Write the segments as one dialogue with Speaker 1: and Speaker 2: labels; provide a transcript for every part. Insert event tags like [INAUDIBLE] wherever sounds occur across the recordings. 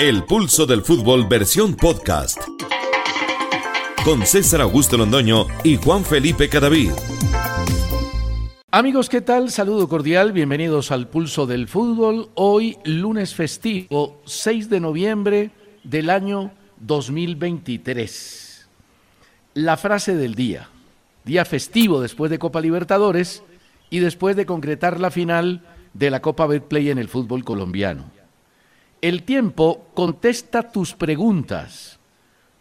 Speaker 1: El pulso del fútbol versión podcast. Con César Augusto Londoño y Juan Felipe Cadavid.
Speaker 2: Amigos, ¿qué tal? Saludo cordial, bienvenidos al Pulso del Fútbol. Hoy, lunes festivo, 6 de noviembre del año 2023. La frase del día. Día festivo después de Copa Libertadores y después de concretar la final de la Copa Betplay en el fútbol colombiano. El tiempo contesta tus preguntas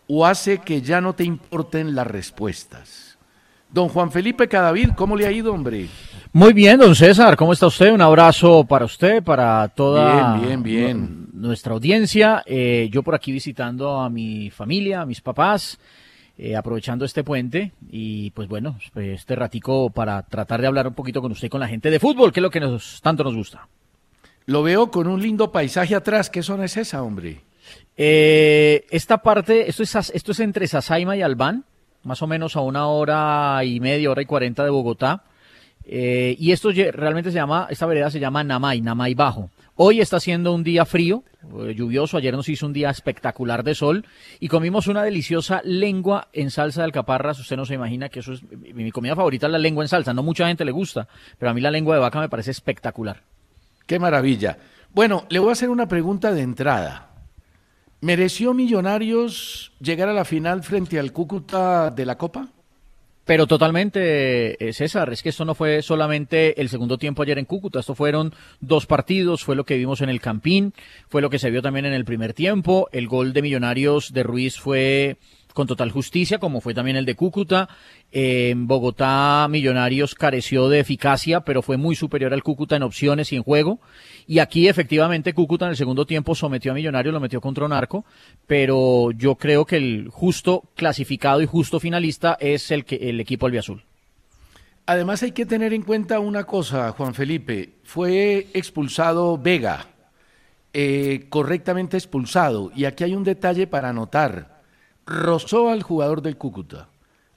Speaker 2: o hace que ya no te importen las respuestas. Don Juan Felipe Cadavid, ¿cómo le ha ido, hombre?
Speaker 3: Muy bien, don César, ¿cómo está usted? Un abrazo para usted, para toda
Speaker 2: bien, bien, bien.
Speaker 3: nuestra audiencia. Eh, yo por aquí visitando a mi familia, a mis papás, eh, aprovechando este puente y pues bueno, este ratico para tratar de hablar un poquito con usted, con la gente de fútbol, que es lo que nos, tanto nos gusta.
Speaker 2: Lo veo con un lindo paisaje atrás. ¿Qué zona es esa, hombre?
Speaker 3: Eh, esta parte, esto es, esto es entre Sasaima y Albán, más o menos a una hora y media, hora y cuarenta de Bogotá. Eh, y esto realmente se llama, esta vereda se llama Namay, Namay Bajo. Hoy está siendo un día frío, eh, lluvioso, ayer nos hizo un día espectacular de sol y comimos una deliciosa lengua en salsa de alcaparras. Usted no se imagina que eso es mi comida favorita, es la lengua en salsa. No mucha gente le gusta, pero a mí la lengua de vaca me parece espectacular.
Speaker 2: Qué maravilla. Bueno, le voy a hacer una pregunta de entrada. ¿Mereció Millonarios llegar a la final frente al Cúcuta de la Copa?
Speaker 3: Pero totalmente, eh, César, es que esto no fue solamente el segundo tiempo ayer en Cúcuta, esto fueron dos partidos, fue lo que vimos en el Campín, fue lo que se vio también en el primer tiempo, el gol de Millonarios de Ruiz fue con total justicia, como fue también el de Cúcuta. En Bogotá, Millonarios careció de eficacia, pero fue muy superior al Cúcuta en opciones y en juego. Y aquí, efectivamente, Cúcuta en el segundo tiempo sometió a Millonarios, lo metió contra un arco, pero yo creo que el justo clasificado y justo finalista es el, que, el equipo albiazul.
Speaker 2: Además, hay que tener en cuenta una cosa, Juan Felipe. Fue expulsado Vega, eh, correctamente expulsado. Y aquí hay un detalle para anotar rozó al jugador del Cúcuta.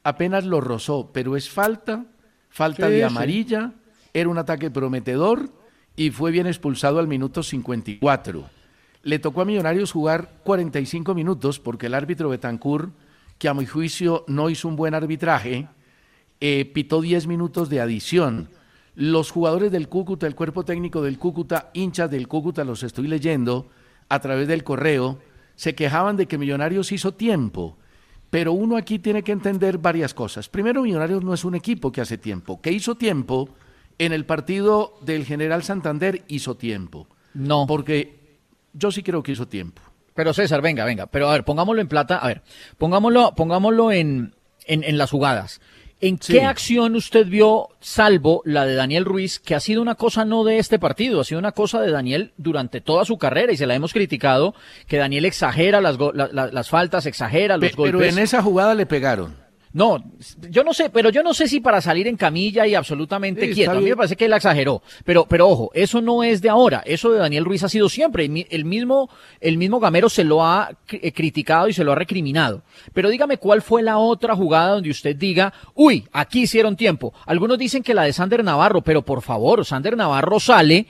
Speaker 2: Apenas lo rozó, pero es falta, falta de amarilla, era un ataque prometedor y fue bien expulsado al minuto 54. Le tocó a Millonarios jugar 45 minutos porque el árbitro Betancourt, que a mi juicio no hizo un buen arbitraje, eh, pitó 10 minutos de adición. Los jugadores del Cúcuta, el cuerpo técnico del Cúcuta, hinchas del Cúcuta, los estoy leyendo a través del correo, se quejaban de que Millonarios hizo tiempo, pero uno aquí tiene que entender varias cosas. Primero, Millonarios no es un equipo que hace tiempo, que hizo tiempo en el partido del General Santander hizo tiempo.
Speaker 3: No.
Speaker 2: Porque yo sí creo que hizo tiempo.
Speaker 3: Pero César, venga, venga, pero a ver, pongámoslo en plata, a ver, pongámoslo, pongámoslo en, en, en las jugadas. ¿En qué acción usted vio, salvo la de Daniel Ruiz, que ha sido una cosa no de este partido, ha sido una cosa de Daniel durante toda su carrera y se la hemos criticado, que Daniel exagera las, las faltas, exagera los golpes.
Speaker 2: Pero en esa jugada le pegaron.
Speaker 3: No, yo no sé, pero yo no sé si para salir en camilla y absolutamente quieto. A mí me parece que él exageró. Pero, pero ojo, eso no es de ahora. Eso de Daniel Ruiz ha sido siempre. El mismo, el mismo Gamero se lo ha eh, criticado y se lo ha recriminado. Pero dígame cuál fue la otra jugada donde usted diga, uy, aquí hicieron tiempo. Algunos dicen que la de Sander Navarro, pero por favor, Sander Navarro sale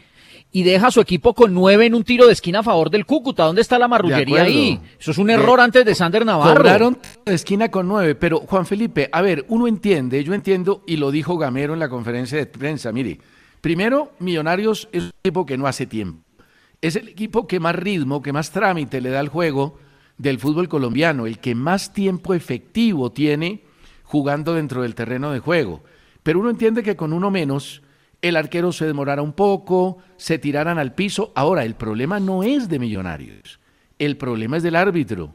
Speaker 3: y deja a su equipo con nueve en un tiro de esquina a favor del Cúcuta. ¿Dónde está la marrullería ahí? Eso es un error antes de Sander Navarro.
Speaker 2: Cobraron de esquina con nueve, pero Juan Felipe, a ver, uno entiende, yo entiendo, y lo dijo Gamero en la conferencia de prensa, mire, primero, Millonarios es un equipo que no hace tiempo. Es el equipo que más ritmo, que más trámite le da al juego del fútbol colombiano, el que más tiempo efectivo tiene jugando dentro del terreno de juego. Pero uno entiende que con uno menos, el arquero se demorara un poco, se tiraran al piso. Ahora, el problema no es de Millonarios, el problema es del árbitro.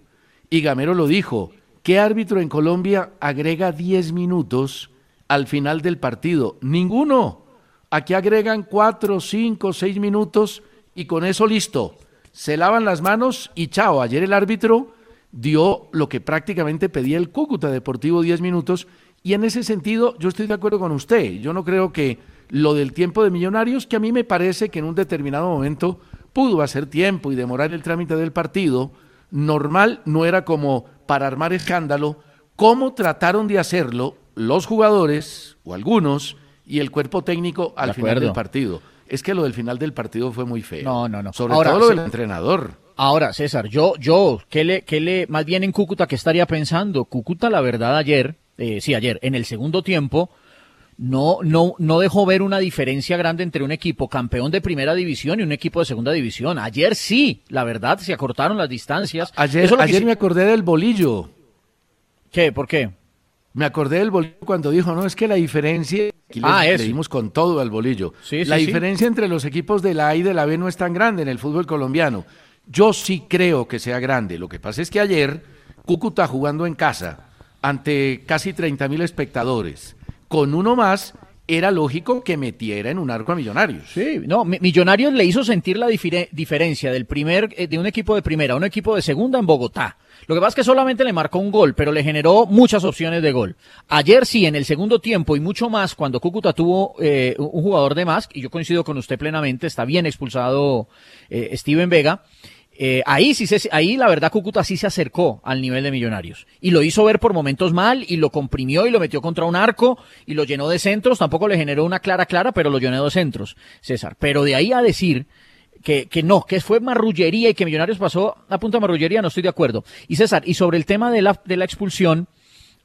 Speaker 2: Y Gamero lo dijo, ¿qué árbitro en Colombia agrega 10 minutos al final del partido? Ninguno. Aquí agregan 4, 5, 6 minutos y con eso listo. Se lavan las manos y chao. Ayer el árbitro dio lo que prácticamente pedía el Cúcuta Deportivo 10 minutos y en ese sentido yo estoy de acuerdo con usted. Yo no creo que lo del tiempo de millonarios, que a mí me parece que en un determinado momento pudo hacer tiempo y demorar el trámite del partido, normal no era como para armar escándalo, como trataron de hacerlo los jugadores o algunos y el cuerpo técnico al final del partido. Es que lo del final del partido fue muy feo.
Speaker 3: No, no, no.
Speaker 2: Sobre todo lo del entrenador.
Speaker 3: Ahora, César, yo, yo, ¿qué le, qué le, más bien en Cúcuta, ¿qué estaría pensando? Cúcuta, la verdad, ayer, eh, sí, ayer, en el segundo tiempo, no, no, no dejó ver una diferencia grande entre un equipo campeón de primera división y un equipo de segunda división. Ayer sí, la verdad, se acortaron las distancias.
Speaker 2: Ayer, ayer me acordé del bolillo.
Speaker 3: ¿Qué? ¿Por qué?
Speaker 2: Me acordé del bolillo cuando dijo, no, es que la diferencia, aquí ah, le, dimos con todo al bolillo, la diferencia entre los equipos de la A y de la B no es tan grande en el fútbol colombiano. Yo sí creo que sea grande. Lo que pasa es que ayer Cúcuta jugando en casa ante casi 30 mil espectadores con uno más, era lógico que metiera en un arco a Millonarios.
Speaker 3: Sí, no, Millonarios le hizo sentir la diferencia del primer, eh, de un equipo de primera a un equipo de segunda en Bogotá. Lo que pasa es que solamente le marcó un gol, pero le generó muchas opciones de gol. Ayer sí, en el segundo tiempo y mucho más, cuando Cúcuta tuvo eh, un jugador de más, y yo coincido con usted plenamente, está bien expulsado eh, Steven Vega, eh, ahí sí se, ahí la verdad Cúcuta sí se acercó al nivel de Millonarios y lo hizo ver por momentos mal y lo comprimió y lo metió contra un arco y lo llenó de centros, tampoco le generó una clara clara, pero lo llenó de centros, César. Pero de ahí a decir que, que no, que fue marrullería y que Millonarios pasó a punta marrullería, no estoy de acuerdo. Y César, y sobre el tema de la, de la expulsión,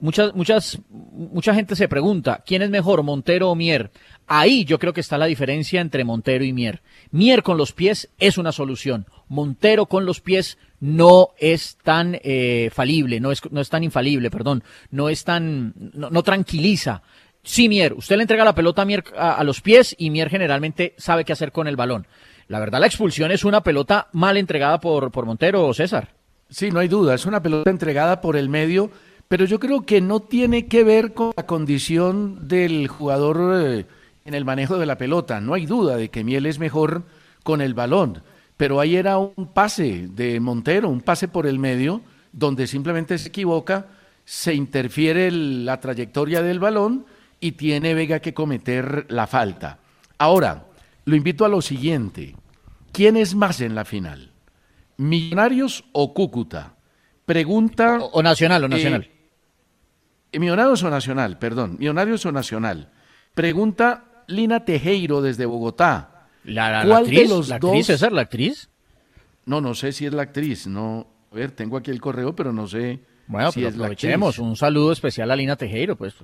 Speaker 3: muchas, muchas, mucha gente se pregunta, ¿quién es mejor, Montero o Mier? Ahí yo creo que está la diferencia entre Montero y Mier. Mier con los pies es una solución. Montero con los pies no es tan eh, falible, no es, no es tan infalible, perdón, no es tan, no, tranquiliza. Sí, Mier, usted le entrega la pelota a Mier a, los pies y Mier generalmente sabe qué hacer con el balón. La verdad, la expulsión es una pelota mal entregada por, por Montero o César.
Speaker 2: Sí, no hay duda, es una pelota entregada por el medio pero yo creo que no tiene que ver con la condición del jugador eh, en el manejo de la pelota. No hay duda de que Miel es mejor con el balón, pero ahí era un pase de Montero, un pase por el medio, donde simplemente se equivoca, se interfiere la trayectoria del balón y tiene Vega que cometer la falta. Ahora, lo invito a lo siguiente. ¿Quién es más en la final? ¿Millonarios o Cúcuta? Pregunta.
Speaker 3: O, Nacional, o Nacional.
Speaker 2: Millonarios o Nacional, perdón, Millonarios o Nacional. Pregunta Lina Tejero desde Bogotá.
Speaker 3: ¿La, ¿Cuál actriz, de los ¿La actriz, César, la actriz?
Speaker 2: No, no sé si es la actriz. No, a ver, tengo aquí el correo, pero no sé
Speaker 3: bueno, si es la actriz. Un saludo especial a Lina Tejero, pues,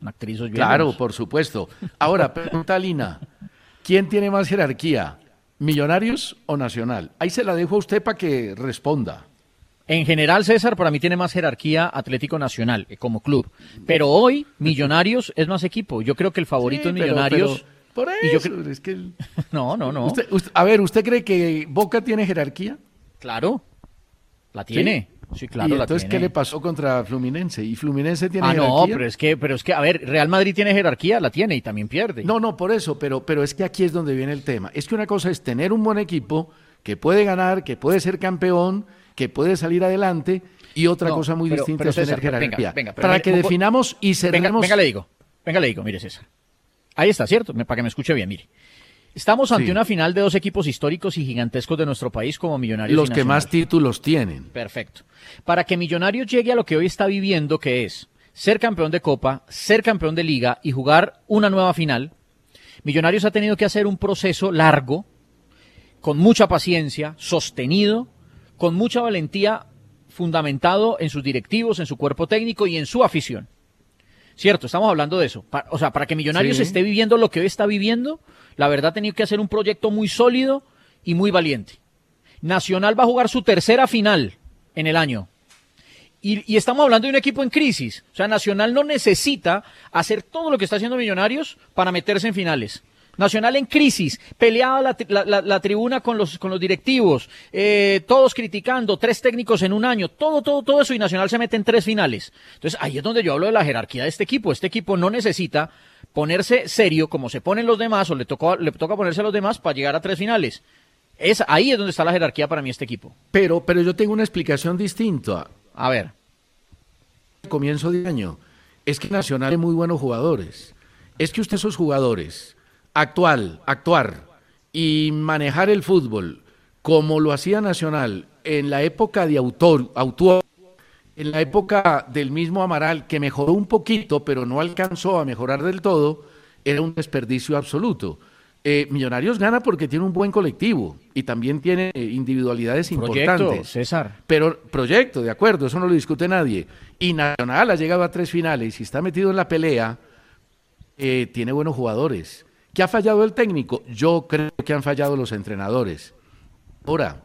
Speaker 3: una actriz.
Speaker 2: Claro, por supuesto. Ahora, pregunta Lina, ¿quién tiene más jerarquía? ¿Millonarios o Nacional? Ahí se la dejo a usted para que responda.
Speaker 3: En general, César, para mí tiene más jerarquía Atlético Nacional eh, como club. Pero hoy, Millonarios es más equipo. Yo creo que el favorito es Millonarios.
Speaker 2: Por eso, es que... [LAUGHS]
Speaker 3: No, no, no.
Speaker 2: a ver, ¿usted cree que Boca tiene jerarquía?
Speaker 3: Claro, la tiene. Sí, claro.
Speaker 2: ¿Y entonces qué le pasó contra Fluminense? ¿Y Fluminense tiene
Speaker 3: ah,
Speaker 2: jerarquía?
Speaker 3: no, pero es que, pero es que, a ver, Real Madrid tiene jerarquía, la tiene y también pierde.
Speaker 2: No, no, por eso, pero, pero es que aquí es donde viene el tema. Es que una cosa es tener un buen equipo que puede ganar, que puede ser campeón que puede salir adelante y otra cosa muy distinta es tener jerarquía. para que definamos y cerremos...
Speaker 3: Venga, le digo, venga, le digo, mire César. Ahí está, ¿cierto? Para que me escuche bien, mire. Estamos ante una final de dos equipos históricos y gigantescos de nuestro país como Millonarios.
Speaker 2: Los que más títulos tienen.
Speaker 3: Perfecto. Para que Millonarios llegue a lo que hoy está viviendo, que es ser campeón de Copa, ser campeón de Liga y jugar una nueva final, Millonarios ha tenido que hacer un proceso largo, con mucha paciencia, sostenido, con mucha valentía, fundamentado en sus directivos, en su cuerpo técnico y en su afición. Cierto, estamos hablando de eso. o sea, para que Millonarios esté viviendo lo que hoy está viviendo, la verdad ha tenido que hacer un proyecto muy sólido y muy valiente. Nacional va a jugar su tercera final en el año. Y, estamos hablando de un equipo en crisis. O sea, Nacional no necesita hacer todo lo que está haciendo Millonarios para meterse en finales. Nacional en crisis, peleada la, tribuna con los, con los directivos, eh, todos criticando, tres técnicos en un año, todo, todo, todo eso y Nacional se mete en tres finales. Entonces ahí es donde yo hablo de la jerarquía de este equipo. Este equipo no necesita ponerse serio como se ponen los demás o le, tocó, le toca ponerse a los demás para llegar a tres finales. Es, ahí es donde está la jerarquía para mí este equipo.
Speaker 2: Pero, pero yo tengo una explicación distinta.
Speaker 3: A ver.
Speaker 2: Comienzo de año. Es que Nacional es muy buenos jugadores. Es que usted esos jugadores, actual, actuar y manejar el fútbol como lo hacía Nacional en la época de autor, autor en la época del mismo Amaral, que mejoró un poquito, pero no alcanzó a mejorar del todo, era un desperdicio absoluto. Eh, Millonarios gana porque tiene un buen colectivo y también tiene eh, individualidades importantes.
Speaker 3: César.
Speaker 2: Pero proyecto, de acuerdo, eso no lo discute nadie. Y Nacional ha llegado a tres finales y está metido en la pelea, eh, tiene buenos jugadores. ¿Qué ha fallado el técnico? Yo creo que han fallado los entrenadores. Ahora,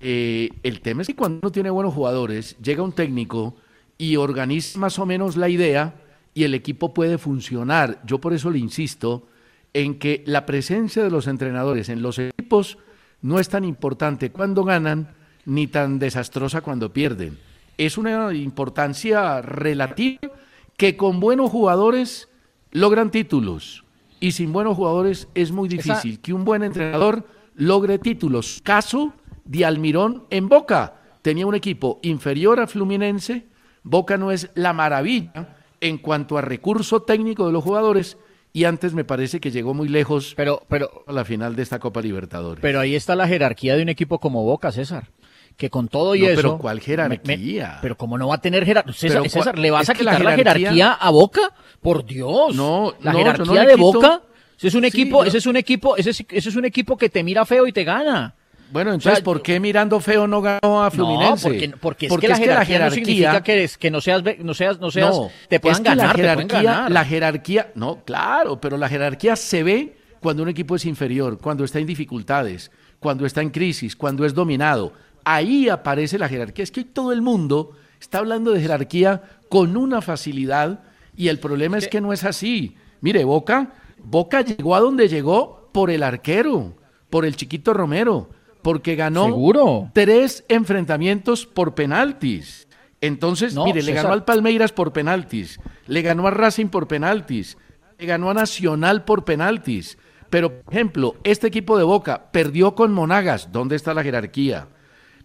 Speaker 2: el tema es que cuando uno tiene buenos jugadores, llega un técnico y organiza más o menos la idea y el equipo puede funcionar. Yo por eso le insisto en que la presencia de los entrenadores en los equipos no es tan importante cuando ganan ni tan desastrosa cuando pierden. Es una importancia relativa que con buenos jugadores logran títulos y sin buenos jugadores es muy difícil que un buen entrenador logre títulos. Caso de Almirón en Boca. Tenía un equipo inferior a Fluminense. Boca no es la maravilla en cuanto a recurso técnico de los jugadores, y antes me parece que llegó muy lejos
Speaker 3: pero, pero,
Speaker 2: a la final de esta Copa Libertadores.
Speaker 3: Pero ahí está la jerarquía de un equipo como Boca, César. Que con todo y eso.
Speaker 2: Pero ¿cuál jerarquía?
Speaker 3: pero como no va a tener jerarquía. César, ¿le vas a quitar la jerarquía, a Boca? Por Dios.
Speaker 2: No,
Speaker 3: la jerarquía de Boca. Ese es un equipo, ese es un equipo, ese es un equipo que te mira feo y te gana.
Speaker 2: Bueno, entonces, ¿por qué mirando feo no ganó a Fluminense?
Speaker 3: No, porque, es, que, la jerarquía no significa que, que no seas, no seas, no seas, te puedan ganar,
Speaker 2: la
Speaker 3: jerarquía,
Speaker 2: La jerarquía, no, claro, pero la jerarquía se ve cuando un equipo es inferior, cuando está en dificultades, cuando está en crisis, cuando es dominado. Ahí aparece la jerarquía. Es que todo el mundo está hablando de jerarquía con una facilidad y el problema es que no es así. Mire, Boca, Boca llegó a donde llegó por el arquero, por el chiquito Romero porque ganó tres enfrentamientos por penaltis. Entonces, mire, le ganó al Palmeiras por penaltis, le ganó a Racing por penaltis, le ganó a Nacional por penaltis. Pero, por ejemplo, este equipo de Boca perdió con Monagas, ¿dónde está la jerarquía?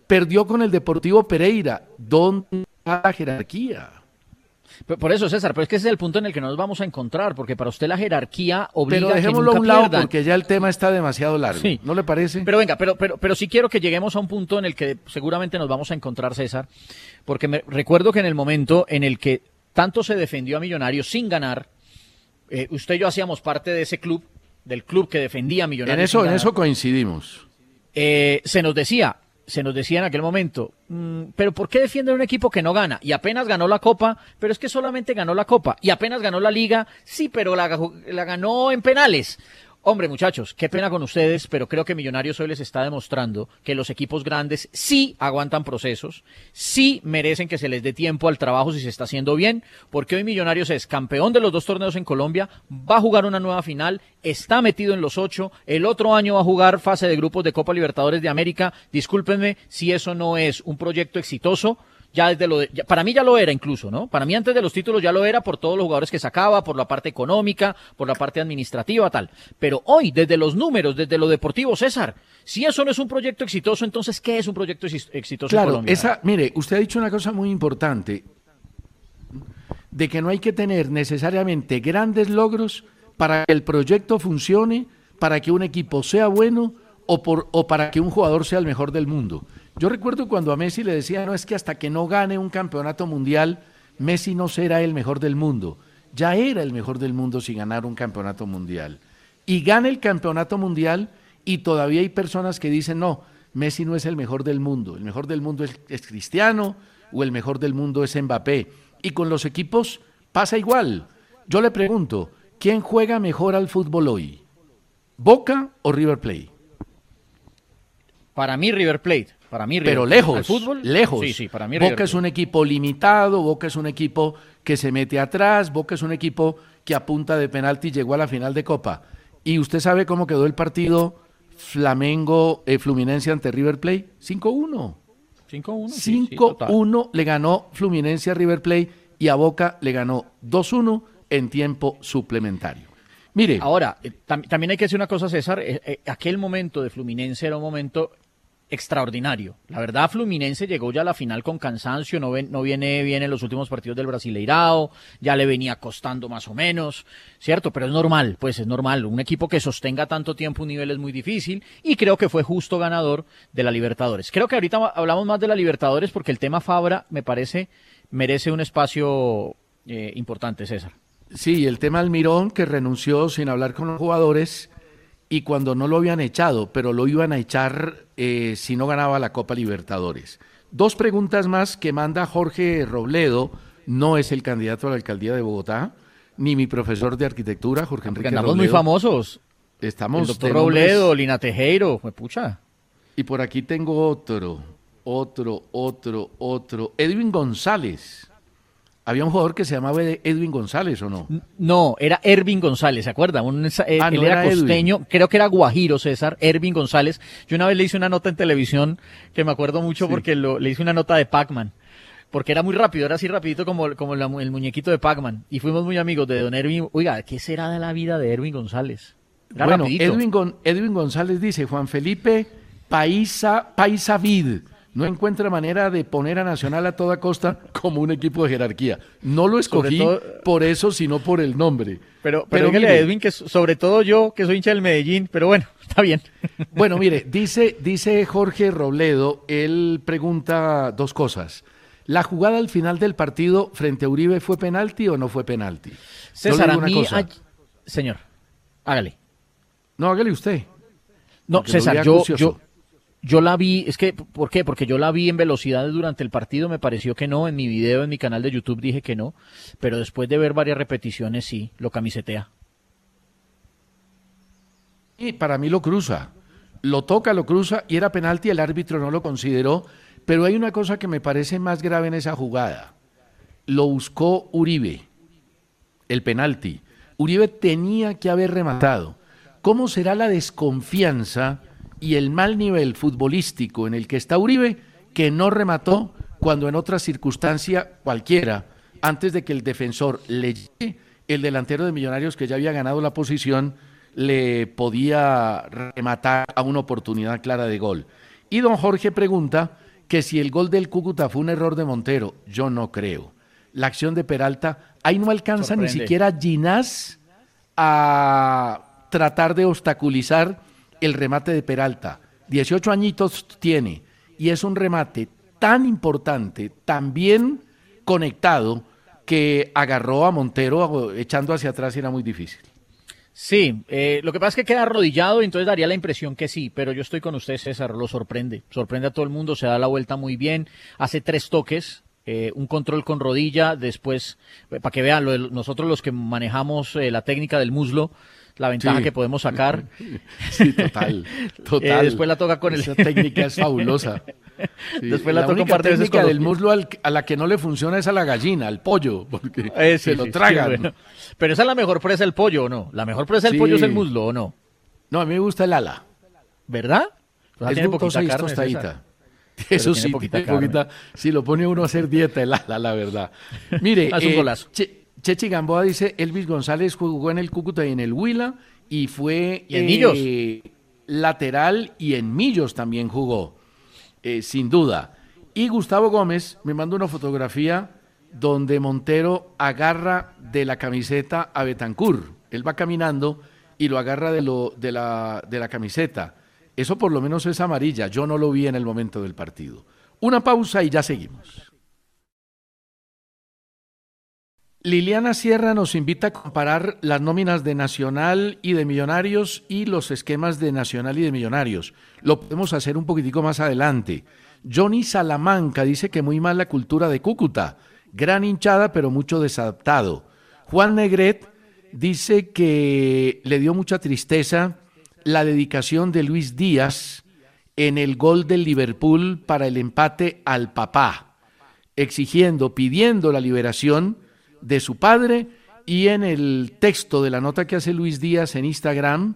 Speaker 2: Perdió con el Deportivo Pereira, ¿dónde está la jerarquía?
Speaker 3: Por eso, César, pero es que ese es el punto en el que nos vamos a encontrar, porque para usted la jerarquía obliga
Speaker 2: pero dejémoslo a, que a un lado porque ya el tema está demasiado largo. ¿No le parece?
Speaker 3: Pero venga, pero, pero, pero sí quiero que lleguemos a un punto en el que seguramente nos vamos a encontrar, César, porque me, recuerdo que en el momento en el que tanto se defendió a Millonarios sin ganar, eh, usted y yo hacíamos parte de ese club, del club que defendía a Millonarios.
Speaker 2: En eso, en eso coincidimos.
Speaker 3: Eh, se nos decía, se nos decía en aquel momento, mm, pero ¿por qué defienden un equipo que no gana? Y apenas ganó la Copa, pero es que solamente ganó la Copa. Y apenas ganó la Liga, sí, pero la, la ganó en penales. Hombre, muchachos, qué pena con ustedes, pero creo que Millonarios hoy les está demostrando que los equipos grandes sí aguantan procesos, sí merecen que se les dé tiempo al trabajo si se está haciendo bien, porque hoy Millonarios es campeón de los dos torneos en Colombia, va a jugar una nueva final, está metido en los ocho, el otro año va a jugar fase de grupos de Copa Libertadores de América. Discúlpenme si eso no es un proyecto exitoso ya desde lo de, para mí ya lo era incluso, ¿no? Para mí antes de los títulos ya lo era por todos los jugadores que sacaba, por la parte económica, por la parte administrativa, tal. Pero hoy, desde los números, desde lo deportivo, César, si eso no es un proyecto exitoso, entonces ¿qué es un proyecto exitoso
Speaker 2: claro,
Speaker 3: en Colombia?
Speaker 2: Esa, mire, usted ha dicho una cosa muy importante, de que no hay que tener necesariamente grandes logros para que el proyecto funcione, para que un equipo sea bueno o, por, o para que un jugador sea el mejor del mundo. Yo recuerdo cuando a Messi le decía, no es que hasta que no gane un campeonato mundial, Messi no será el mejor del mundo. Ya era el mejor del mundo sin ganar un campeonato mundial. Y gana el campeonato mundial y todavía hay personas que dicen, no, Messi no es el mejor del mundo. El mejor del mundo es, es Cristiano o el mejor del mundo es Mbappé. Y con los equipos pasa igual. Yo le pregunto, ¿quién juega mejor al fútbol hoy? ¿Boca o River Plate?
Speaker 3: Para mí River Plate. Para mí,
Speaker 2: pero lejos, fútbol, lejos. Sí, sí, para mí Boca es un equipo limitado, Boca es un equipo que se mete atrás, Boca es un equipo que apunta de penalti llegó a la final de Copa. ¿Y usted sabe cómo quedó el partido Flamengo eh, Fluminense ante River Plate? 5-1. 5-1. 5-1 le ganó Fluminense a River Plate y a Boca le ganó 2-1 en tiempo suplementario. Mire.
Speaker 3: Ahora, eh, también hay que decir una cosa, César. Eh, aquel momento de Fluminense era un momento extraordinario. La verdad, Fluminense llegó ya a la final con cansancio, no, no viene bien en los últimos partidos del Brasileirao, ya le venía costando más o menos, ¿cierto? Pero es normal, pues es normal. Un equipo que sostenga tanto tiempo un nivel es muy difícil y creo que fue justo ganador de la Libertadores. Creo que ahorita hablamos más de la Libertadores porque el tema Fabra me parece merece un espacio eh, importante, César.
Speaker 2: Sí, el tema Almirón que renunció sin hablar con los jugadores y cuando no lo habían echado, pero lo iban a echar eh, si no ganaba la Copa Libertadores. Dos preguntas más que manda Jorge Robledo, no es el candidato a la alcaldía de Bogotá, ni mi profesor de arquitectura, Jorge Enrique
Speaker 3: Andamos muy famosos.
Speaker 2: Estamos. El
Speaker 3: doctor Robledo, Lina Tejero, me pucha.
Speaker 2: Y por aquí tengo otro, otro, otro, otro. Edwin González. Había un jugador que se llamaba Edwin González, ¿o no?
Speaker 3: No, era Ervin González, ¿se acuerda? Eh, ah, él era, costeño, creo que era Guajiro, César, Ervin González. Yo una vez le hice una nota en televisión que me acuerdo mucho porque le hice una nota de Pac-Man. Porque era muy rápido, era así rapidito como, como el muñequito de Pac-Man. Y fuimos muy amigos de don Ervin. Oiga, ¿qué será de la vida de Ervin González?
Speaker 2: bueno, Edwin, Edwin González dice, Juan Felipe Paisa, Paisa Vid no encuentra manera de poner a Nacional a toda costa como un equipo de jerarquía. No lo escogí por eso, sino por el nombre.
Speaker 3: Pero, pero, dígale a Edwin que sobre todo yo, que soy hincha del Medellín, pero bueno, [LAUGHS] está bien. [LAUGHS]
Speaker 2: Bueno, mire, dice, dice Jorge Robledo, él pregunta dos cosas. ¿La jugada al final del partido frente a Uribe fue penalti o no fue penalti?
Speaker 3: César, a mí, señor, hágale.
Speaker 2: No, hágale usted.
Speaker 3: No, César, yo, yo, yo la vi, es que, ¿por qué? Porque yo la vi en velocidad durante el partido, me pareció que no, en mi video, en mi canal de YouTube dije que no, pero después de ver varias repeticiones sí, lo camisetea.
Speaker 2: Y para mí lo cruza, lo toca, lo cruza y era penalti, el árbitro no lo consideró, pero hay una cosa que me parece más grave en esa jugada. Lo buscó Uribe, el penalti. Uribe tenía que haber rematado. ¿Cómo será la desconfianza? Y el mal nivel futbolístico en el que está Uribe, que no remató cuando en otra circunstancia cualquiera, antes de que el defensor le llegue, el delantero de Millonarios que ya había ganado la posición, le podía rematar a una oportunidad clara de gol. Y don Jorge pregunta que si el gol del Cúcuta fue un error de Montero, yo no creo. La acción de Peralta, ahí no alcanza ni siquiera Ginás a tratar de obstaculizar el remate de Peralta. 18 añitos tiene y es un remate tan importante, tan bien conectado, que agarró a Montero echando hacia atrás y era muy difícil.
Speaker 3: Sí, eh, lo que pasa es que queda arrodillado y entonces daría la impresión que sí, pero yo estoy con usted, César, lo sorprende, sorprende a todo el mundo, se da la vuelta muy bien, hace tres toques, eh, un control con rodilla, después, eh, para que vean, nosotros los que manejamos la técnica del muslo, la ventaja que podemos sacar. [LAUGHS]
Speaker 2: Sí, total, [LAUGHS] total.
Speaker 3: Eh, después la toca con el...
Speaker 2: Esa técnica es fabulosa. [LAUGHS]
Speaker 3: después la, toca un par
Speaker 2: de veces del muslo a la que no le funciona es a la gallina, al pollo, porque eh, se lo tragan.
Speaker 3: Pero esa es la mejor presa del pollo, ¿o no? La mejor presa del pollo es el muslo, ¿o no?
Speaker 2: No, a mí me gusta el ala.
Speaker 3: ¿Verdad?
Speaker 2: es tiene poquita carne, tostadita. Eso sí, poquita, poquita, Si lo pone uno a hacer dieta, el ala, la verdad. Mire,
Speaker 3: es un eh, golazo.
Speaker 2: Chechi Gamboa dice, Elvis González jugó en el Cúcuta y en el Huila y fue
Speaker 3: en eh,
Speaker 2: lateral y en Millos también jugó, eh, sin duda. Y Gustavo Gómez me mandó una fotografía donde Montero agarra de la camiseta a Betancur. Él va caminando y lo agarra de, lo, de, la, de la camiseta. Eso por lo menos es amarilla. Yo no lo vi en el momento del partido. Una pausa y ya seguimos. Liliana Sierra nos invita a comparar las nóminas de Nacional y de Millonarios y los esquemas de Nacional y de Millonarios. Lo podemos hacer un poquitico más adelante. Johnny Salamanca dice que muy mal la cultura de Cúcuta, gran hinchada pero mucho desadaptado. Juan Negret dice que le dio mucha tristeza la dedicación de Luis Díaz en el gol del Liverpool para el empate al papá, exigiendo, pidiendo la liberación de su padre y en el texto de la nota que hace Luis Díaz en Instagram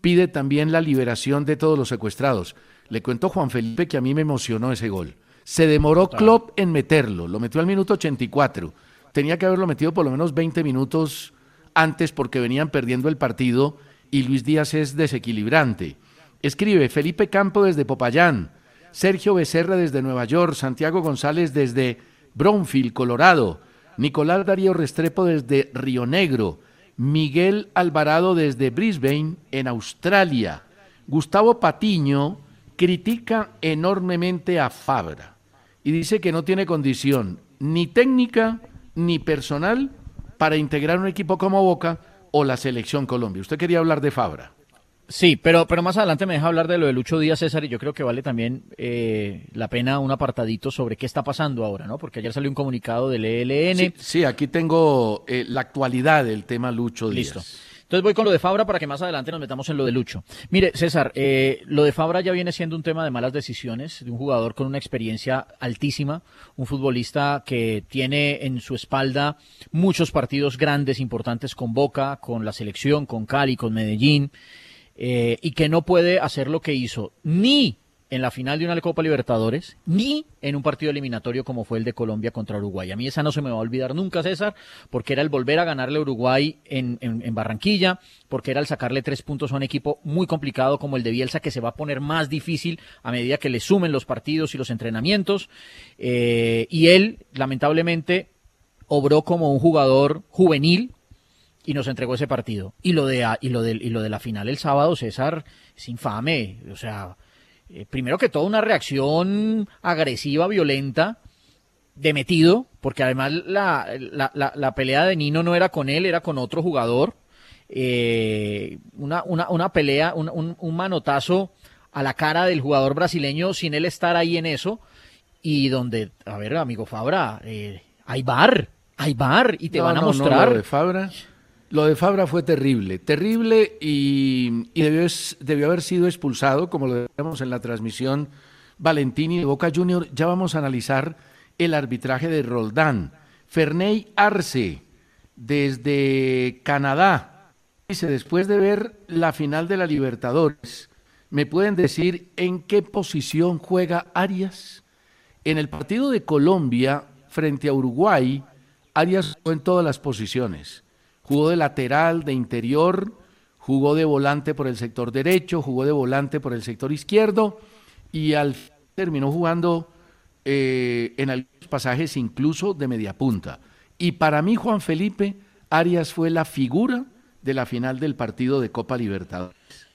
Speaker 2: pide también la liberación de todos los secuestrados. Le cuento Juan Felipe que a mí me emocionó ese gol. Se demoró Klopp en meterlo, lo metió al minuto 84. Tenía que haberlo metido por lo menos 20 minutos antes porque venían perdiendo el partido y Luis Díaz es desequilibrante. Escribe Felipe Campo desde Popayán, Sergio Becerra desde Nueva York, Santiago González desde Bronfield, Colorado, Nicolás Darío Restrepo desde Río Negro, Miguel Alvarado desde Brisbane, en Australia. Gustavo Patiño critica enormemente a Fabra y dice que no tiene condición ni técnica ni personal para integrar un equipo como Boca o la selección Colombia. Usted quería hablar de Fabra.
Speaker 3: Sí, pero, pero más adelante me deja hablar de lo de Lucho Díaz César y yo creo que vale también eh, la pena un apartadito sobre qué está pasando ahora, ¿no? Porque ayer salió un comunicado del ELN.
Speaker 2: Sí, aquí tengo eh, la actualidad del tema Lucho Díaz.
Speaker 3: Listo. Entonces voy con lo de Fabra para que más adelante nos metamos en lo de Lucho. Mire, César, eh, lo de Fabra ya viene siendo un tema de malas decisiones, de un jugador con una experiencia altísima, un futbolista que tiene en su espalda muchos partidos grandes, importantes con Boca, con la selección, con Cali, con Medellín. Eh, y que no puede hacer lo que hizo ni en la final de una Copa Libertadores, ni en un partido eliminatorio como fue el de Colombia contra Uruguay. A mí esa no se me va a olvidar nunca, César, porque era el volver a ganarle a Uruguay en, en, Barranquilla, porque era el sacarle tres puntos a un equipo muy complicado como el de Bielsa, que se va a poner más difícil a medida que le sumen los partidos y los entrenamientos. Eh, y él, lamentablemente, obró como un jugador juvenil, y nos entregó ese partido. Y lo de y lo de, y lo de la final el sábado, César, es infame. O sea, eh, primero que todo una reacción agresiva, violenta, de metido, porque además la, la, la, pelea de Nino no era con él, era con otro jugador. Eh, una, una, una, pelea, un, un, manotazo a la cara del jugador brasileño sin él estar ahí en eso. Y donde, a ver, amigo Fabra, eh, hay bar, hay bar y te van a mostrar.
Speaker 2: de Fabra lo de Fabra fue terrible, terrible y, debió, haber sido expulsado, como lo vemos en la transmisión Valentini de Boca Junior. Ya vamos a analizar el arbitraje de Roldán. Ferney Arce, desde Canadá, dice, después de ver la final de la Libertadores, ¿me pueden decir en qué posición juega Arias? En el partido de Colombia frente a Uruguay, Arias jugó en todas las posiciones Jugó de lateral, de interior, jugó de volante por el sector derecho, jugó de volante por el sector izquierdo y al terminó jugando eh, en algunos pasajes incluso de media punta. Y para mí, Juan Felipe, Arias fue la figura de la final del partido de Copa Libertadores.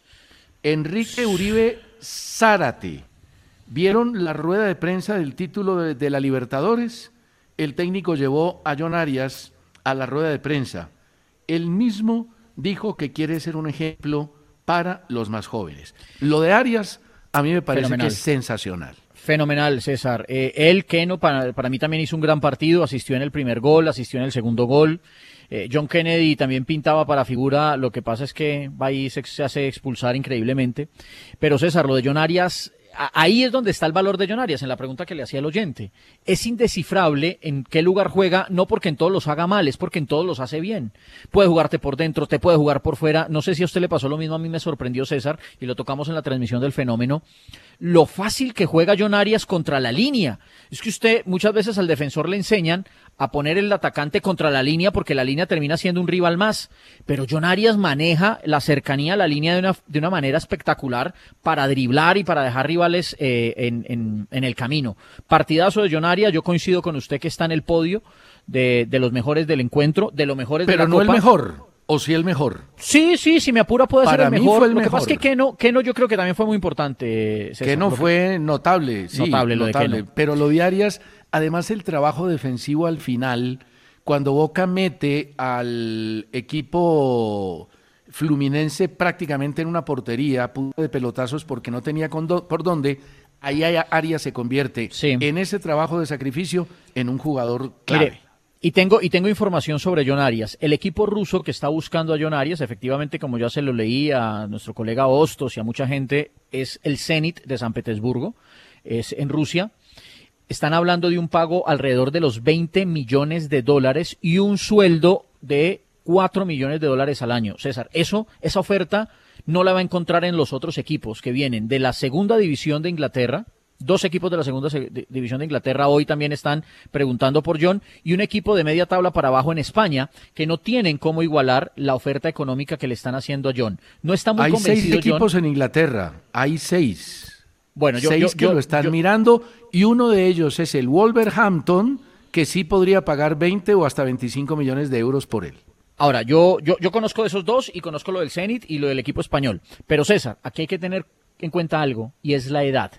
Speaker 2: Enrique Uribe Zárate. ¿Vieron la rueda de prensa del título de, de la Libertadores? El técnico llevó a John Arias a la rueda de prensa él mismo dijo que quiere ser un ejemplo para los más jóvenes. Lo de Arias a mí me parece que es sensacional.
Speaker 3: Fenomenal, César. Eh, él, Keno, para, para, mí también hizo un gran partido, asistió en el primer gol, asistió en el segundo gol. Eh, John Kennedy también pintaba para figura, lo que pasa es que va y se, se hace expulsar increíblemente. Pero César, lo de John Arias ahí es donde está el valor de John Arias, en la pregunta que le hacía el oyente. Es indescifrable en qué lugar juega, no porque en todos los haga mal, es porque en todos los hace bien. Puede jugarte por dentro, te puede jugar por fuera. No sé si a usted le pasó lo mismo, a mí me sorprendió César, y lo tocamos en la transmisión del fenómeno lo fácil que juega John Arias contra la línea. Es que usted muchas veces al defensor le enseñan a poner el atacante contra la línea porque la línea termina siendo un rival más. Pero John Arias maneja la cercanía a la línea de una, de una manera espectacular para driblar y para dejar rivales eh, en, en, el camino. Partidazo de John Arias, yo coincido con usted que está en el podio de, de los mejores del encuentro, de los mejores
Speaker 2: Pero
Speaker 3: de la
Speaker 2: no el mejor o si el mejor.
Speaker 3: Sí, sí, si me apura puede ser el mejor. lo que pasa es que Keno, Keno yo creo que también fue muy importante.
Speaker 2: Keno fue notable, sí, notable, lo De Pero lo de Arias, además el trabajo defensivo al final, cuando Boca mete al equipo fluminense prácticamente en una portería de pelotazos porque no tenía por dónde, ahí Arias se convierte en ese trabajo de sacrificio en un jugador clave.
Speaker 3: Y tengo, y tengo información sobre John Arias. El equipo ruso que está buscando a John Arias, efectivamente, como ya se lo leí a nuestro colega Hostos y a mucha gente, es el Zenit de San Petersburgo, es en Rusia. Están hablando de un pago alrededor de los 20 millones de dólares y un sueldo de 4 millones de dólares al año. César, eso, esa oferta no la va a encontrar en los otros equipos que vienen de la segunda división de Inglaterra, Dos equipos de la segunda división de Inglaterra hoy también están preguntando por John y un equipo de media tabla para abajo en España que no tienen cómo igualar la oferta económica que le están haciendo a John. No está muy
Speaker 2: hay
Speaker 3: seis
Speaker 2: equipos en Inglaterra, hay seis. Bueno, yo, seis que lo están mirando y uno de ellos es el Wolverhampton que sí podría pagar 20 o hasta 25 millones de euros por él.
Speaker 3: Ahora, yo, yo, yo conozco de esos dos y conozco lo del Zenit y lo del equipo español. Pero César, aquí hay que tener en cuenta algo y es la edad.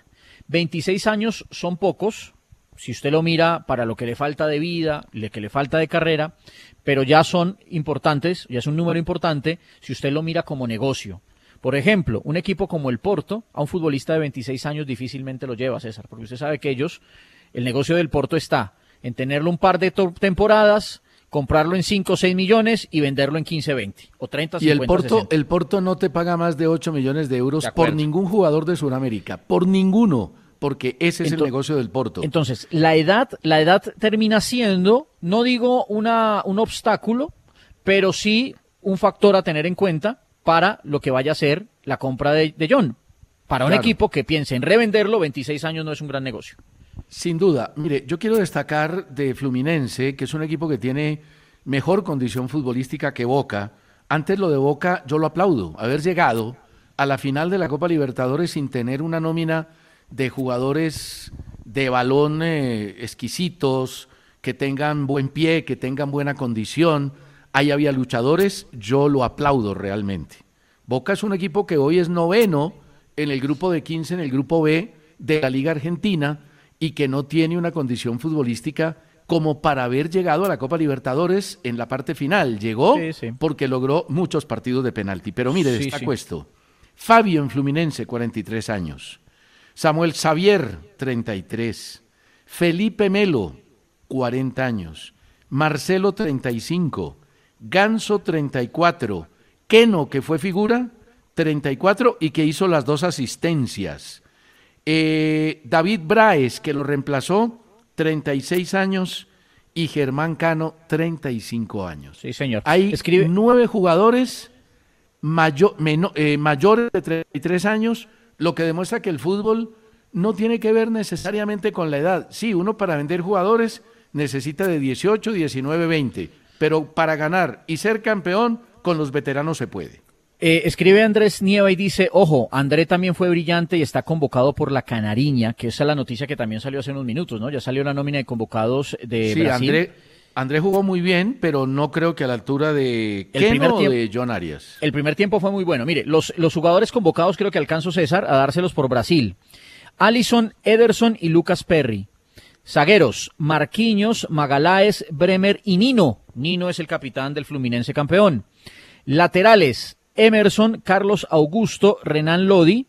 Speaker 3: 26 años son pocos, si usted lo mira para lo que le falta de vida, lo que le falta de carrera, pero ya son importantes, ya es un número importante si usted lo mira como negocio. Por ejemplo, un equipo como el Porto, a un futbolista de 26 años difícilmente lo lleva, César, porque usted sabe que ellos, el negocio del Porto está en tenerlo un par de temporadas, comprarlo en 5 o 6 millones y venderlo en 15, 20 o 30, 50,
Speaker 2: Y el Porto, el Porto no te paga más de 8 millones de euros por ningún jugador de Sudamérica, por ninguno, porque ese es el negocio del Porto.
Speaker 3: Entonces, la edad, la edad termina siendo, no digo una, un obstáculo, pero sí un factor a tener en cuenta para lo que vaya a ser la compra de, John. Para un equipo que piense en revenderlo, 26 años no es un gran negocio.
Speaker 2: Sin duda. Mire, yo quiero destacar de Fluminense, que es un equipo que tiene mejor condición futbolística que Boca. Antes lo de Boca yo lo aplaudo, haber llegado a la final de la Copa Libertadores sin tener una nómina de jugadores de balón eh, exquisitos, que tengan buen pie, que tengan buena condición. Ahí había luchadores, yo lo aplaudo realmente. Boca es un equipo que hoy es noveno en el grupo de 15, en el grupo B de la Liga Argentina y que no tiene una condición futbolística como para haber llegado a la Copa Libertadores en la parte final. Llegó porque logró muchos partidos de penalti. Pero mire, destaco esto. Fabio en Fluminense, 43 años. Samuel Xavier, 33. Felipe Melo, 40 años. Marcelo, 35. Ganso, 34. Keno, que fue figura, 34 y que hizo las dos asistencias. Eh, David Braes, que lo reemplazó, 36 años, y Germán Cano, 35 años.
Speaker 3: Sí, señor.
Speaker 2: Hay nueve jugadores eh, mayores de 33 años, lo que demuestra que el fútbol no tiene que ver necesariamente con la edad. Sí, uno para vender jugadores necesita de 18, 19, 20, pero para ganar y ser campeón, con los veteranos se puede.
Speaker 3: Eh, escribe Andrés Nieva y dice, ojo, André también fue brillante y está convocado por la Canariña, que esa es la noticia que también salió hace unos minutos, ¿no? Ya salió la nómina de convocados de sí,
Speaker 2: André, André jugó muy bien, pero no creo que a la altura de el o de John Arias.
Speaker 3: El primer tiempo fue muy bueno. Mire, los, los jugadores convocados creo que alcanzó César a dárselos por Brasil. Allison, Ederson y Lucas Perry. Zagueros, Marquinhos, Magaláes, Bremer y Nino. Nino es el capitán del Fluminense campeón. Laterales, Emerson, Carlos Augusto, Renan Lodi,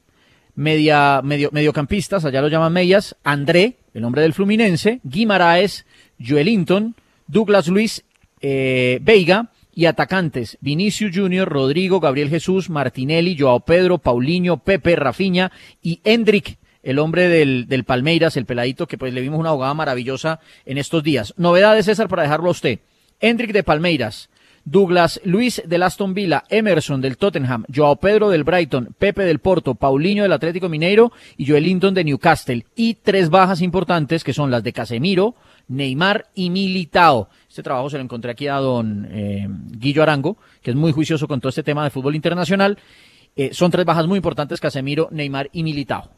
Speaker 3: media, medio, mediocampistas, allá lo llaman Mellas, André, el hombre del Fluminense, Guimaraes, Joelinton, Douglas Luis, eh, Veiga, y atacantes, Vinicius Junior, Rodrigo, Gabriel Jesús, Martinelli, Joao Pedro, Paulinho, Pepe, Rafiña y Hendrik, el hombre del, del Palmeiras, el peladito que pues le vimos una abogada maravillosa en estos días. Novedades, César, para dejarlo a usted. Hendrik de Palmeiras, Douglas Luis del Aston Villa, Emerson del Tottenham, Joao Pedro del Brighton, Pepe del Porto, Paulinho del Atlético Mineiro y Joel Linton de Newcastle. Y tres bajas importantes que son las de Casemiro, Neymar y Militao. Este trabajo se lo encontré aquí a don eh, Guillo Arango, que es muy juicioso con todo este tema de fútbol internacional. Eh, son tres bajas muy importantes, Casemiro, Neymar y Militao.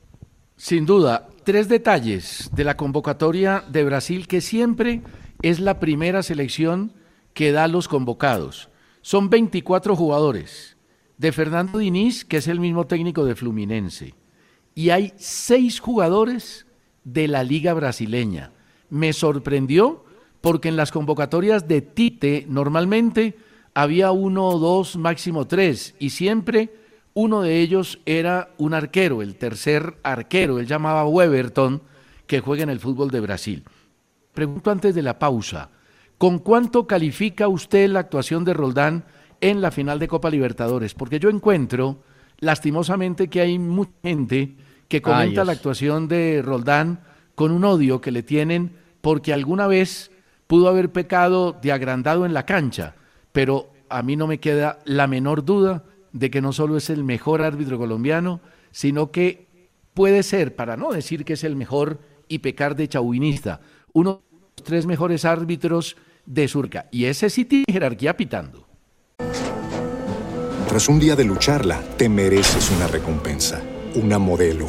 Speaker 2: Sin duda, tres detalles de la convocatoria de Brasil, que siempre es la primera selección que da los convocados. Son 24 jugadores. De Fernando Diniz, que es el mismo técnico de Fluminense. Y hay seis jugadores de la liga brasileña. Me sorprendió porque en las convocatorias de Tite normalmente había uno, dos, máximo tres. Y siempre uno de ellos era un arquero, el tercer arquero. Él llamaba Weberton, que juega en el fútbol de Brasil. Pregunto antes de la pausa. ¿Con cuánto califica usted la actuación de Roldán en la final de Copa Libertadores? Porque yo encuentro, lastimosamente, que hay mucha gente que comenta la actuación de Roldán con un odio que le tienen porque alguna vez pudo haber pecado de agrandado en la cancha, pero a mí no me queda la menor duda de que no solo es el mejor árbitro colombiano, sino que puede ser, para no decir que es el mejor y pecar de chauvinista, uno de los tres mejores árbitros de Surca. Y ese sí tiene jerarquía pitando.
Speaker 4: Tras un día de lucharla, te mereces una recompensa, una modelo,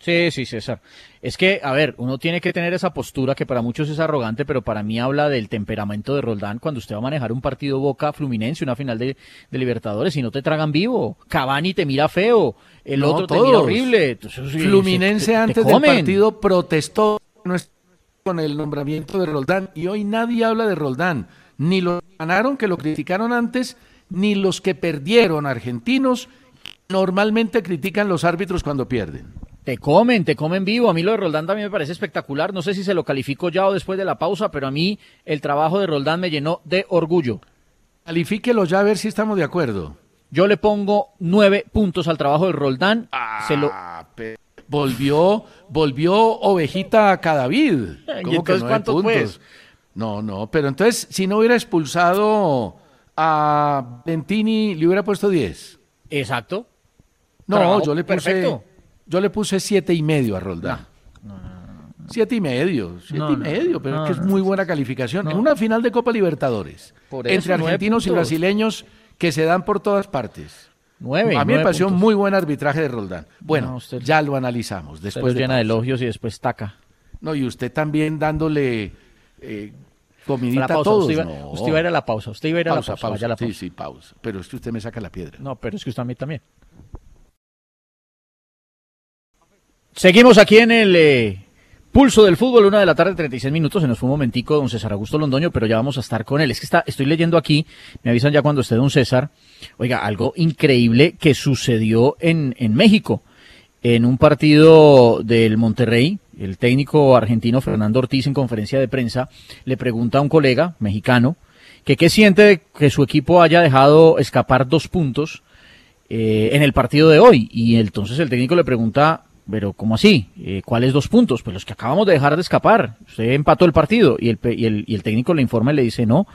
Speaker 3: Sí, sí, César. Es que, a ver, uno tiene que tener esa postura que para muchos es arrogante, pero para mí habla del temperamento de Roldán cuando usted va a manejar un partido Boca Fluminense, una final de, Libertadores, y no te tragan vivo. Cavani te mira feo, el otro te mira horrible.
Speaker 2: Fluminense antes del partido protestó con el nombramiento de Roldán y hoy nadie habla de Roldán. Ni los que ganaron, que lo criticaron antes, ni los que perdieron argentinos. Normalmente critican los árbitros cuando pierden.
Speaker 3: Te comen, te comen vivo. A mí lo de Roldán también me parece espectacular. No sé si se lo califico ya o después de la pausa, pero a mí el trabajo de Roldán me llenó de orgullo.
Speaker 2: Califíquelo ya a ver si estamos de acuerdo.
Speaker 3: Yo le pongo nueve puntos al trabajo de Roldán. se lo...
Speaker 2: Ah, volvió, volvió ovejita a Cadavid. [LAUGHS]
Speaker 3: ¿Y entonces cuántos puntos?
Speaker 2: No, no, pero entonces si no hubiera expulsado a Bentini, le hubiera puesto diez.
Speaker 3: Exacto.
Speaker 2: No, yo le puse... Yo le puse siete y medio a Roldán. siete y medio, siete y medio, pero es que es muy buena calificación. En una final de Copa Libertadores, entre argentinos y brasileños que se dan por todas partes.
Speaker 3: Nueve,
Speaker 2: a mí me pareció muy buen arbitraje de Roldán. Bueno, ya lo analizamos. Después
Speaker 3: llena de elogios y después taca.
Speaker 2: No, y usted también dándole eh, comidita a todos.
Speaker 3: Usted iba, usted iba, a ir a la pausa. Usted iba a ir a la pausa.
Speaker 2: pausa. Sí, sí, pausa. Pero es que usted me saca la piedra.
Speaker 3: No, pero es que usted a mí también. Seguimos aquí en el eh, pulso del fútbol, una de la tarde, 36 minutos. Se nos fue un momentico don César Augusto Londoño, pero ya vamos a estar con él. Es que está, estoy leyendo aquí, me avisan ya cuando esté don César. Oiga, algo increíble que sucedió en, en México. En un partido del Monterrey, el técnico argentino Fernando Ortiz en conferencia de prensa le pregunta a un colega mexicano que qué siente que su equipo haya dejado escapar dos puntos eh, en el partido de hoy. Y entonces el técnico le pregunta pero, ¿cómo así? Eh, ¿Cuáles dos puntos? Pues los que acabamos de dejar de escapar. Usted empató el partido y el, y el, y el técnico le informa y le dice, no,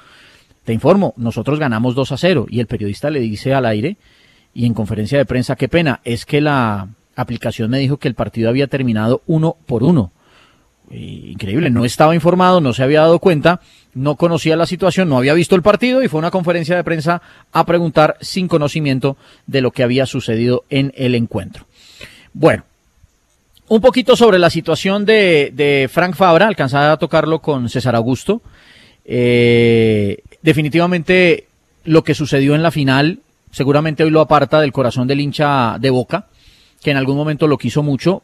Speaker 3: te informo, nosotros ganamos 2 a 0. Y el periodista le dice al aire y en conferencia de prensa, qué pena, es que la aplicación me dijo que el partido había terminado uno por uno. increíble, no estaba informado, no se había dado cuenta, no conocía la situación, no había visto el partido y fue a una conferencia de prensa a preguntar sin conocimiento de lo que había sucedido en el encuentro. Bueno, un poquito sobre la situación de, Frank Fabra, alcanzada a tocarlo con César Augusto. Eh, definitivamente lo que sucedió en la final, seguramente hoy lo aparta del corazón del hincha de Boca, que en algún momento lo quiso mucho,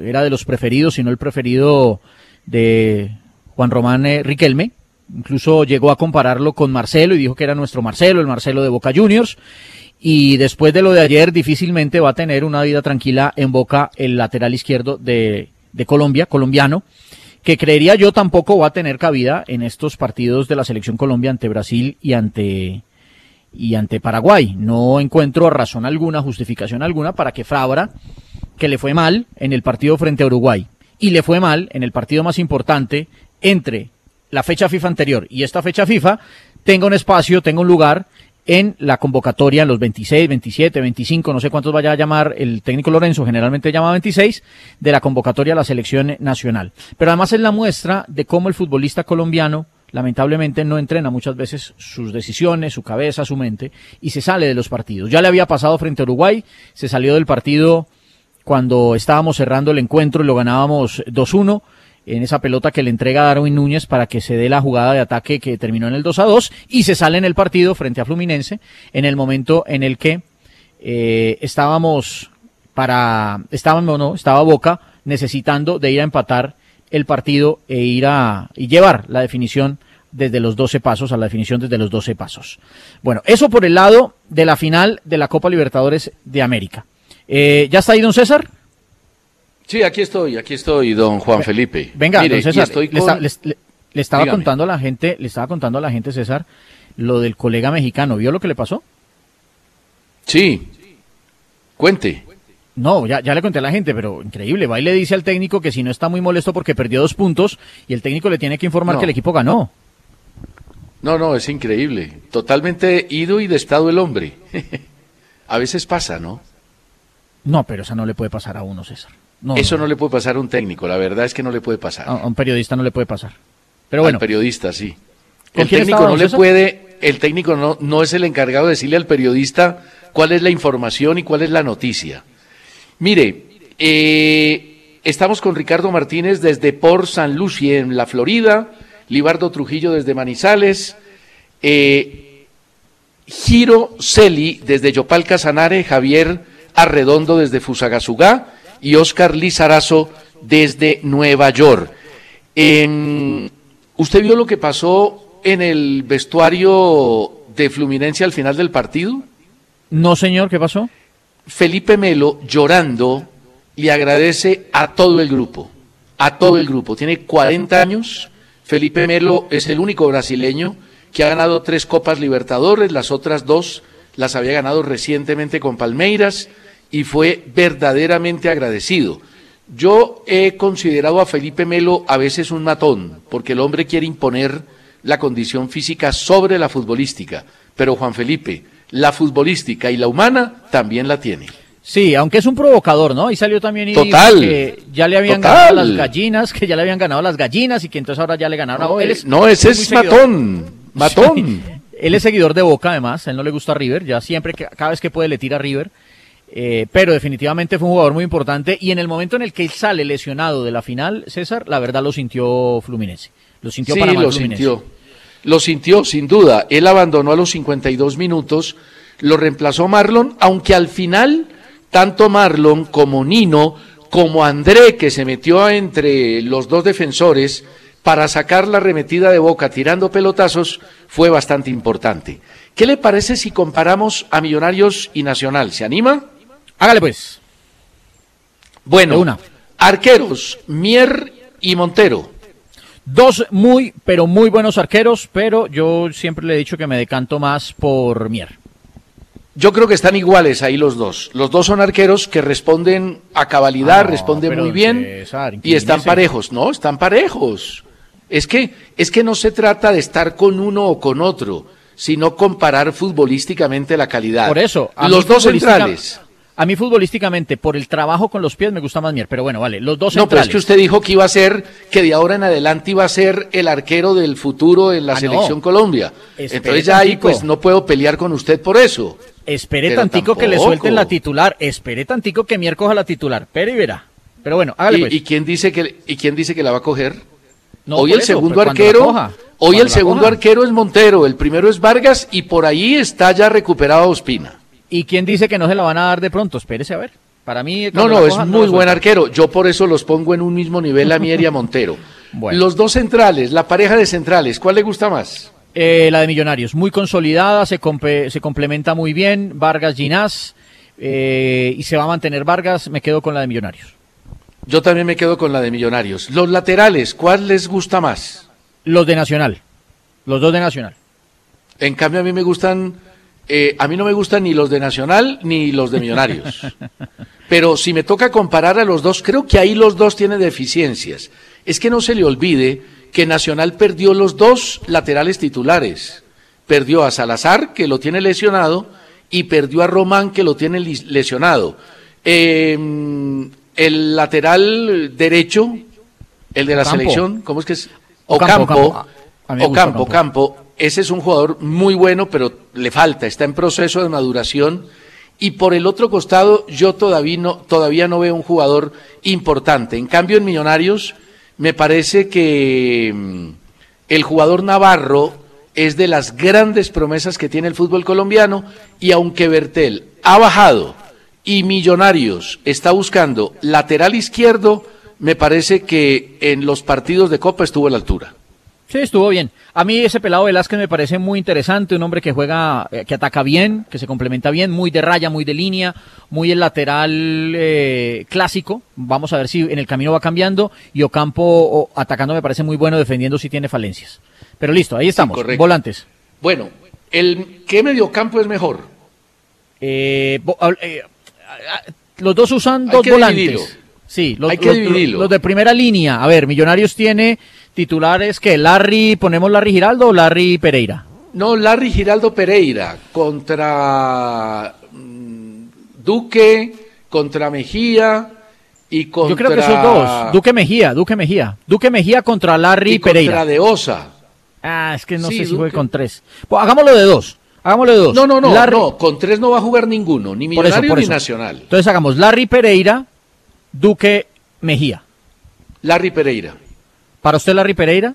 Speaker 3: era de los preferidos, si no el preferido de Juan Román eh, Riquelme. Incluso llegó a compararlo con Marcelo y dijo que era nuestro Marcelo, el Marcelo de Boca Juniors y después de lo de ayer difícilmente va a tener una vida tranquila en Boca el lateral izquierdo de, de Colombia, colombiano, que creería yo tampoco va a tener cabida en estos partidos de la selección Colombia ante Brasil y ante y ante Paraguay. No encuentro razón alguna, justificación alguna para que Fabra, que le fue mal en el partido frente a Uruguay y le fue mal en el partido más importante entre la fecha FIFA anterior y esta fecha FIFA, tenga un espacio, tenga un lugar en la convocatoria en los 26, 27, 25, no sé cuántos vaya a llamar el técnico Lorenzo, generalmente llama 26, de la convocatoria a la selección nacional. Pero además es la muestra de cómo el futbolista colombiano lamentablemente no entrena muchas veces sus decisiones, su cabeza, su mente, y se sale de los partidos. Ya le había pasado frente a Uruguay, se salió del partido cuando estábamos cerrando el encuentro y lo ganábamos 2-1 en esa pelota que le entrega Darwin Núñez para que se dé la jugada de ataque que terminó en el 2 a 2 y se sale en el partido frente a Fluminense en el momento en el que eh, estábamos para estábamos no estaba Boca necesitando de ir a empatar el partido e ir a y llevar la definición desde los 12 pasos a la definición desde los 12 pasos. Bueno, eso por el lado de la final de la Copa Libertadores de América. Eh, ¿Ya está ahí, don César?
Speaker 2: Sí, aquí estoy, aquí estoy, don Juan Felipe.
Speaker 3: Venga, don César, le, estaba contando a la gente, le estaba contando a la gente, César, lo del colega mexicano. ¿Vio lo que le pasó?
Speaker 2: Sí. Cuente.
Speaker 3: No, ya, ya le conté a la gente, pero increíble. Va y le dice al técnico que si no está muy molesto porque perdió dos puntos y el técnico le tiene que informar que el equipo ganó.
Speaker 2: No, no, es increíble. Totalmente ido y destado el hombre. [LAUGHS] a veces pasa, ¿no?
Speaker 3: No, pero eso no le puede pasar a uno, César.
Speaker 2: Eso no. le puede pasar a un técnico, la verdad es que no le puede pasar.
Speaker 3: A, un periodista no le puede pasar. Pero bueno.
Speaker 2: Al periodista, sí. El técnico no le puede, el técnico no, no es el encargado de decirle al periodista cuál es la información y cuál es la noticia. Mire, eh, estamos con Ricardo Martínez desde Port San Lucie, en la Florida, Libardo Trujillo desde Manizales, eh, Giro Celi desde Yopal Casanare, Javier Arredondo desde Fusagasugá y Oscar Lizarazo desde Nueva York. ¿Usted vio lo que pasó en el vestuario de Fluminense al final del partido?
Speaker 3: No, señor, ¿qué pasó?
Speaker 2: Felipe Melo, llorando, le agradece a todo el grupo, a todo el grupo. Tiene 40 años. Felipe Melo es el único brasileño que ha ganado tres Copas Libertadores, las otras dos las había ganado recientemente con Palmeiras y fue verdaderamente agradecido. Yo he considerado a Felipe Melo a veces un matón, porque el hombre quiere imponer la condición física sobre la futbolística, pero Juan Felipe, la futbolística y la humana también la tiene.
Speaker 3: Sí, aunque es un provocador, ¿no? Y salió también y
Speaker 2: total,
Speaker 3: que ya le habían ganado las gallinas, que ya le habían ganado las gallinas y que entonces ahora ya le ganaron.
Speaker 2: No, él es, no ese es matón, [LAUGHS] matón.
Speaker 3: Él es seguidor de Boca, además, él no le gusta River, ya siempre, que, cada vez que puede le tira a River. Eh, pero definitivamente fue un jugador muy importante y en el momento en el que sale lesionado de la final, César, la verdad lo sintió Fluminense. Lo sintió
Speaker 2: sí,
Speaker 3: Panamá,
Speaker 2: lo
Speaker 3: Fluminense.
Speaker 2: sintió. Lo sintió, sin duda. Él abandonó a los 52 minutos, lo reemplazó Marlon, aunque al final, tanto Marlon como Nino, como André, que se metió entre los dos defensores para sacar la remetida de boca tirando pelotazos, fue bastante importante. ¿Qué le parece si comparamos a Millonarios y Nacional? ¿Se anima?
Speaker 3: Hágale pues.
Speaker 2: Bueno, una. arqueros, Mier y Montero.
Speaker 3: Dos muy, pero muy buenos arqueros, pero yo siempre le he dicho que me decanto más por Mier.
Speaker 2: Yo creo que están iguales ahí los dos. Los dos son arqueros que responden a cabalidad, ah, responden muy bien y están parejos. No, están parejos. Es que, es que no se trata de estar con uno o con otro, sino comparar futbolísticamente la calidad.
Speaker 3: Por eso,
Speaker 2: los dos centrales.
Speaker 3: A mí futbolísticamente, por el trabajo con los pies, me gusta más Mier, pero bueno, vale, los dos centrales.
Speaker 2: No, pero es que usted dijo que iba a ser, que de ahora en adelante iba a ser el arquero del futuro en la ah, selección Colombia. Entonces ya ahí pues no puedo pelear con usted por eso.
Speaker 3: Espere tantico que le suelten la titular, espere tantico que Mier coja la titular, pero y verá. Pero bueno, hágale
Speaker 2: ¿Y,
Speaker 3: pues.
Speaker 2: ¿y quién dice que y quién dice que la va a coger? hoy el segundo arquero, hoy el segundo arquero es Montero, el primero es Vargas y por ahí está ya recuperado Ospina.
Speaker 3: ¿Y quién dice que no se la van a dar de pronto? Espérese a ver. Para mí.
Speaker 2: No, no, es muy buen arquero. Yo por eso los pongo en un mismo nivel a Mier y a Montero. [LAUGHS] Los dos centrales, la pareja de centrales, ¿cuál le gusta más?
Speaker 3: Eh, la de Millonarios, muy consolidada, se, se complementa muy bien. Vargas Ginás, eh, y se va a mantener Vargas, me quedo con la de Millonarios.
Speaker 2: Yo también me quedo con la de Millonarios. Los laterales, ¿cuál les gusta más?
Speaker 3: Los de Nacional. Los dos de Nacional.
Speaker 2: En cambio, a mí me gustan eh, a mí no me gustan ni los de Nacional ni los de Millonarios. [LAUGHS] Pero si me toca comparar a los dos, creo que ahí los dos tienen deficiencias. Es que no se le olvide que Nacional perdió los dos laterales titulares. Perdió a Salazar, que lo tiene lesionado, y perdió a Román, que lo tiene lesionado. Em, el lateral derecho, el de la selección, ¿cómo es que es? Ocampo. Ocampo, Ocampo, Ese es un jugador muy bueno, pero le falta, está en proceso de maduración. Y por el otro costado, yo todavía no, todavía no veo un jugador importante. En cambio, en Millonarios, me parece que mm, el jugador Navarro es de las grandes promesas que tiene el fútbol colombiano y aunque Bertel ha bajado y Millonarios está buscando lateral izquierdo, me parece que en los partidos de Copa estuvo a la altura.
Speaker 3: Sí, estuvo bien. A mí ese pelado Velázquez me parece muy interesante, un hombre que juega, eh, que ataca bien, que se complementa bien, muy de raya, muy de línea, muy el lateral eh, clásico. Vamos a ver si en el camino va cambiando. Y Ocampo atacando me parece muy bueno, defendiendo si tiene falencias. Pero listo, ahí estamos. Volantes.
Speaker 2: Bueno, el ¿qué mediocampo es mejor?
Speaker 3: Eh, los dos usan dos volantes. Sí, los, Hay que los de primera línea. A ver, Millonarios tiene titulares que Larry, ponemos Larry Giraldo o Larry Pereira.
Speaker 2: No, Larry Giraldo Pereira contra mm, Duque, contra Mejía y contra...
Speaker 3: Yo creo que son dos, Duque Mejía, Duque Mejía. Duque Mejía contra Larry y Pereira.
Speaker 2: contra De Osa.
Speaker 3: Ah, es que no sé si juega con tres. Pues hagámoslo de dos. Hagámoslo de dos.
Speaker 2: No, no, no, no, con tres no va a jugar ninguno, ni Millonario ni Nacional.
Speaker 3: Entonces hagamos Larry Pereira, Duque Mejía.
Speaker 2: Larry Pereira.
Speaker 3: ¿Para usted Larry Pereira?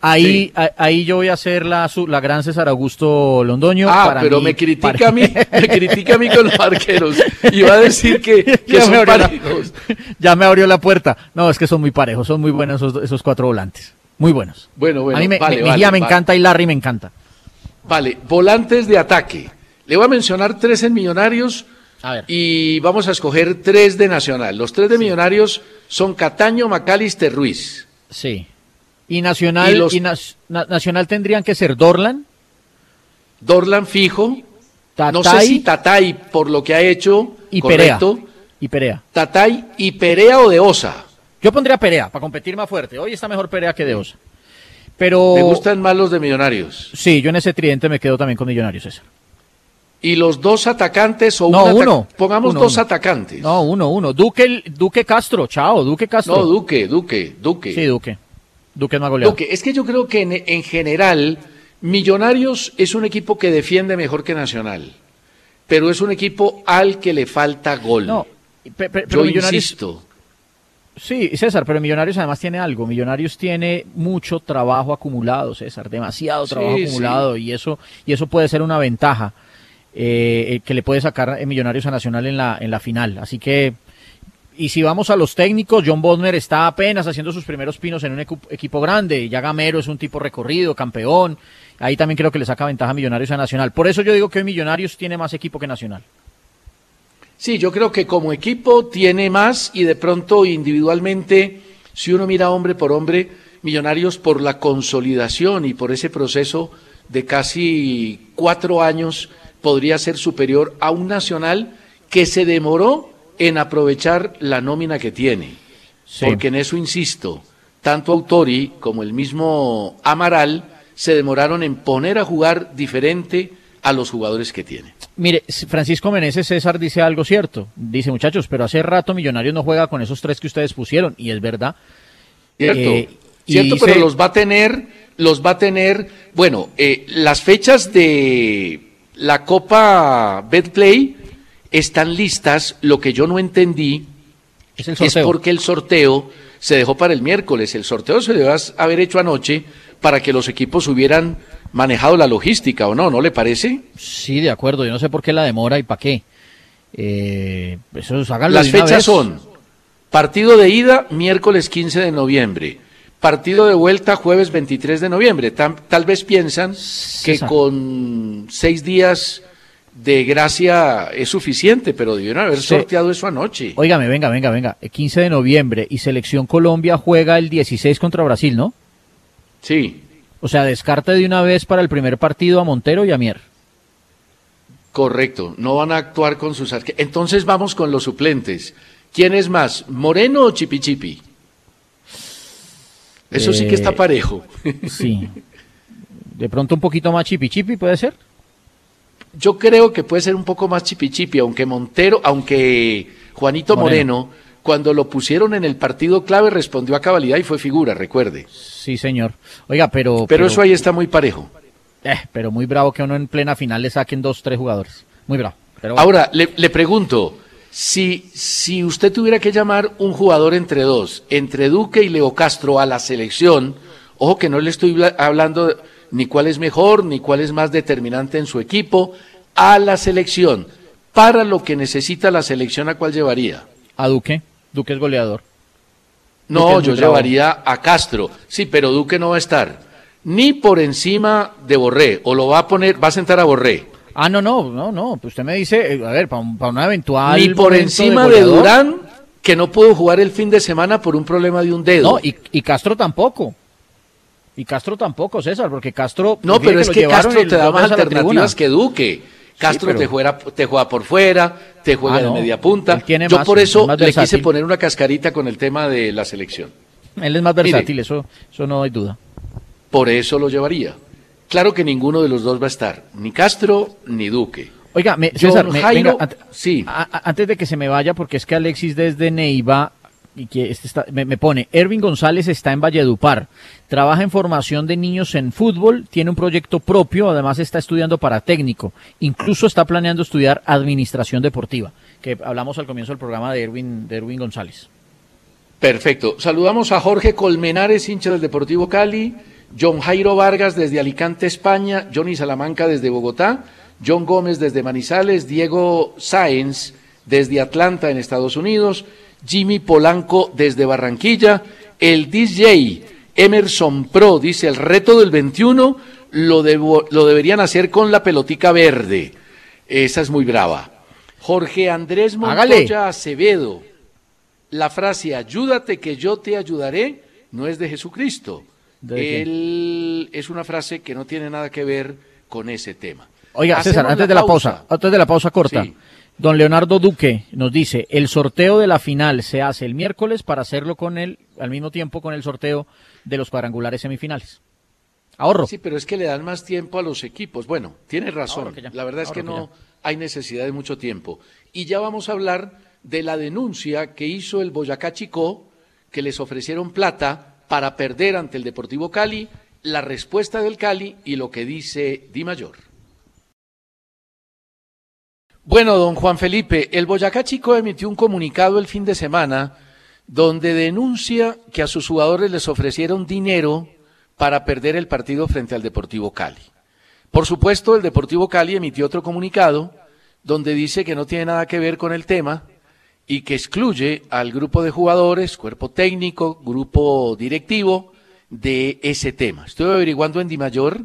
Speaker 3: Ahí, ahí yo voy a hacer la, la gran César Augusto Londoño.
Speaker 2: Ah, pero me critica a mí, [LAUGHS] me critica a mí con los arqueros. Y va a decir que, [LAUGHS] que son parejos. [LAUGHS]
Speaker 3: ya me abrió la puerta. No, es que son muy parejos, son muy buenos esos, esos cuatro volantes. Muy buenos.
Speaker 2: Bueno, bueno.
Speaker 3: A mí me, Mejía me encanta y Larry me encanta.
Speaker 2: Vale, volantes de ataque. Le voy a mencionar tres en Millonarios a ver. y vamos a escoger tres de Nacional. Los tres de Millonarios son Cataño, Macalister, Ruiz.
Speaker 3: Sí. ¿Y Nacional, y, Nacional tendrían que ser Dorlan?
Speaker 2: Dorlan fijo. no sé si Tatay, por lo que ha hecho,
Speaker 3: y correcto. Y Perea.
Speaker 2: Tatay y Perea o de Osa.
Speaker 3: Yo pondría Perea para competir más fuerte. Hoy está mejor Perea que de Osa. Pero...
Speaker 2: ¿Me gustan más los de Millonarios?
Speaker 3: Sí, yo en ese tridente me quedo también con Millonarios, César.
Speaker 2: ¿Y los dos atacantes o
Speaker 3: no, uno?
Speaker 2: Pongamos dos atacantes.
Speaker 3: No, uno, uno. Duque, Duque Castro, chao, Duque Castro.
Speaker 2: No, Duque, Duque, Duque.
Speaker 3: Sí, Duque. Duque no ha goleado.
Speaker 2: Duque, es que yo creo que en, general Millonarios es un equipo que defiende mejor que Nacional, pero es un equipo al que le falta gol. No, pero yo insisto.
Speaker 3: Sí, César, pero Millonarios además tiene algo. Millonarios tiene mucho trabajo acumulado, César, demasiado trabajo acumulado y eso y eso puede ser una ventaja. Eh, eh, que le puede sacar Millonarios a Nacional en la, en la final. Así que, y si vamos a los técnicos, John Bodmer está apenas haciendo sus primeros pinos en un equipo grande. Ya Gamero es un tipo recorrido, campeón. Ahí también creo que le saca ventaja a Millonarios a Nacional. Por eso yo digo que hoy Millonarios tiene más equipo que Nacional.
Speaker 2: Sí, yo creo que como equipo tiene más y de pronto individualmente, si uno mira hombre por hombre, Millonarios por la consolidación y por ese proceso de casi cuatro años podría ser superior a un Nacional que se demoró en aprovechar la nómina que tiene. Porque en eso insisto, tanto Autori como el mismo Amaral se demoraron en poner a jugar diferente a los jugadores que tiene.
Speaker 3: Mire, Francisco Meneses César dice algo cierto. Dice, muchachos, pero hace rato Millonarios no juega con esos tres que ustedes pusieron, y es verdad.
Speaker 2: Cierto, eh, cierto pero los va a tener, los va a tener, bueno, eh, las fechas de la Copa Betplay están listas. Lo que yo no entendí es, es, porque el sorteo se dejó para el miércoles. El sorteo se debe haber hecho anoche para que los equipos hubieran manejado la logística o no, ¿no le parece?
Speaker 3: Sí, de acuerdo. Yo no sé por qué la demora y para qué. Eh, eso,
Speaker 2: Las fechas son partido de ida miércoles 15 de noviembre, Partido de vuelta jueves 23 de noviembre. Tal, vez piensan que con seis días de gracia es suficiente, pero debieron haber sorteado eso anoche.
Speaker 3: Óigame, venga, venga, venga. El 15 de noviembre y Selección Colombia juega el 16 contra Brasil, ¿no?
Speaker 2: Sí.
Speaker 3: O sea, descarte de una vez para el primer partido a Montero y a Mier.
Speaker 2: Correcto, no van a actuar con sus Entonces vamos con los suplentes. ¿Quién es más, Moreno o Chipichipi? Eso sí que está eh, parejo.
Speaker 3: Sí. De pronto un poquito más chipi chipi, ¿puede ser?
Speaker 2: Yo creo que puede ser un poco más chipi chipi, aunque Montero, aunque Juanito Moreno, cuando lo pusieron en el partido clave respondió a cabalidad y fue figura, recuerde.
Speaker 3: Sí, señor. Oiga, pero...
Speaker 2: Pero, eso ahí está muy parejo.
Speaker 3: Eh, pero muy bravo que uno en plena final le saquen dos, tres jugadores. Muy bravo.
Speaker 2: Ahora, le, le pregunto, si, si usted tuviera que llamar un jugador entre dos, entre Duque y Leo Castro a la selección, ojo que no le estoy hablando ni cuál es mejor, ni cuál es más determinante en su equipo, a la selección, para lo que necesita la selección, ¿a cuál llevaría?
Speaker 3: A Duque, Duque es goleador.
Speaker 2: No, yo llevaría a Castro, sí, pero Duque no va a estar ni por encima de Borré, o lo va a poner, va a sentar a Borré.
Speaker 3: Ah, no, no, no, no. Pues usted me dice, eh, a ver, para, una eventual.
Speaker 2: Ni por encima de, Durán, que no pudo jugar el fin de semana por un problema de un dedo.
Speaker 3: No, y, Castro tampoco. Y Castro tampoco, César, porque Castro.
Speaker 2: No, pero es que Castro te da más alternativas que Duque. Castro te, juega, te juega por fuera, te juega ah, de media punta. Yo por eso le quise poner una cascarita con el tema de la selección.
Speaker 3: Él es más versátil, eso, eso no hay duda.
Speaker 2: Por eso lo llevaría. Claro que ninguno de los dos va a estar, ni Castro ni Duque.
Speaker 3: Oiga, César, sí. antes de que se me vaya, porque es que Alexis desde Neiva y que este me, pone, Ervin González está en Valledupar, trabaja en formación de niños en fútbol, tiene un proyecto propio, además está estudiando para técnico, incluso está planeando estudiar administración deportiva, que hablamos al comienzo del programa de Erwin, de Erwin González.
Speaker 2: Perfecto. Saludamos a Jorge Colmenares, hincha del Deportivo Cali, John Jairo Vargas desde Alicante, España, Johnny Salamanca desde Bogotá, John Gómez desde Manizales, Diego Sáenz desde Atlanta en Estados Unidos, Jimmy Polanco desde Barranquilla, el DJ Emerson Pro dice el reto del 21 lo, lo deberían hacer con la pelotica verde. Esa es muy brava. Jorge Andrés Montoya Acevedo. La frase ayúdate que yo te ayudaré no es de Jesucristo él es una frase que no tiene nada que ver con ese tema.
Speaker 3: Oiga, César, antes de la pausa, antes de la pausa corta, don Leonardo Duque nos dice, el sorteo de la final se hace el miércoles para hacerlo con él al mismo tiempo con el sorteo de los cuadrangulares semifinales. Ahorro.
Speaker 2: Sí, pero es que le dan más tiempo a los equipos. Bueno, tiene razón. La verdad es que no hay necesidad de mucho tiempo. Y ya vamos a hablar de la denuncia que hizo el Boyacá Chicó, que les ofrecieron plata para perder ante el Deportivo Cali, la respuesta del Cali y lo que dice Di Mayor. Bueno, don Juan Felipe, el Boyacá Chico emitió un comunicado el fin de semana donde denuncia que a sus jugadores les ofrecieron dinero para perder el partido frente al Deportivo Cali. Por supuesto, el Deportivo Cali emitió otro comunicado donde dice que no tiene nada que ver con el tema, y que excluye al grupo de jugadores, cuerpo técnico, grupo directivo de ese tema. Estoy averiguando en Dimayor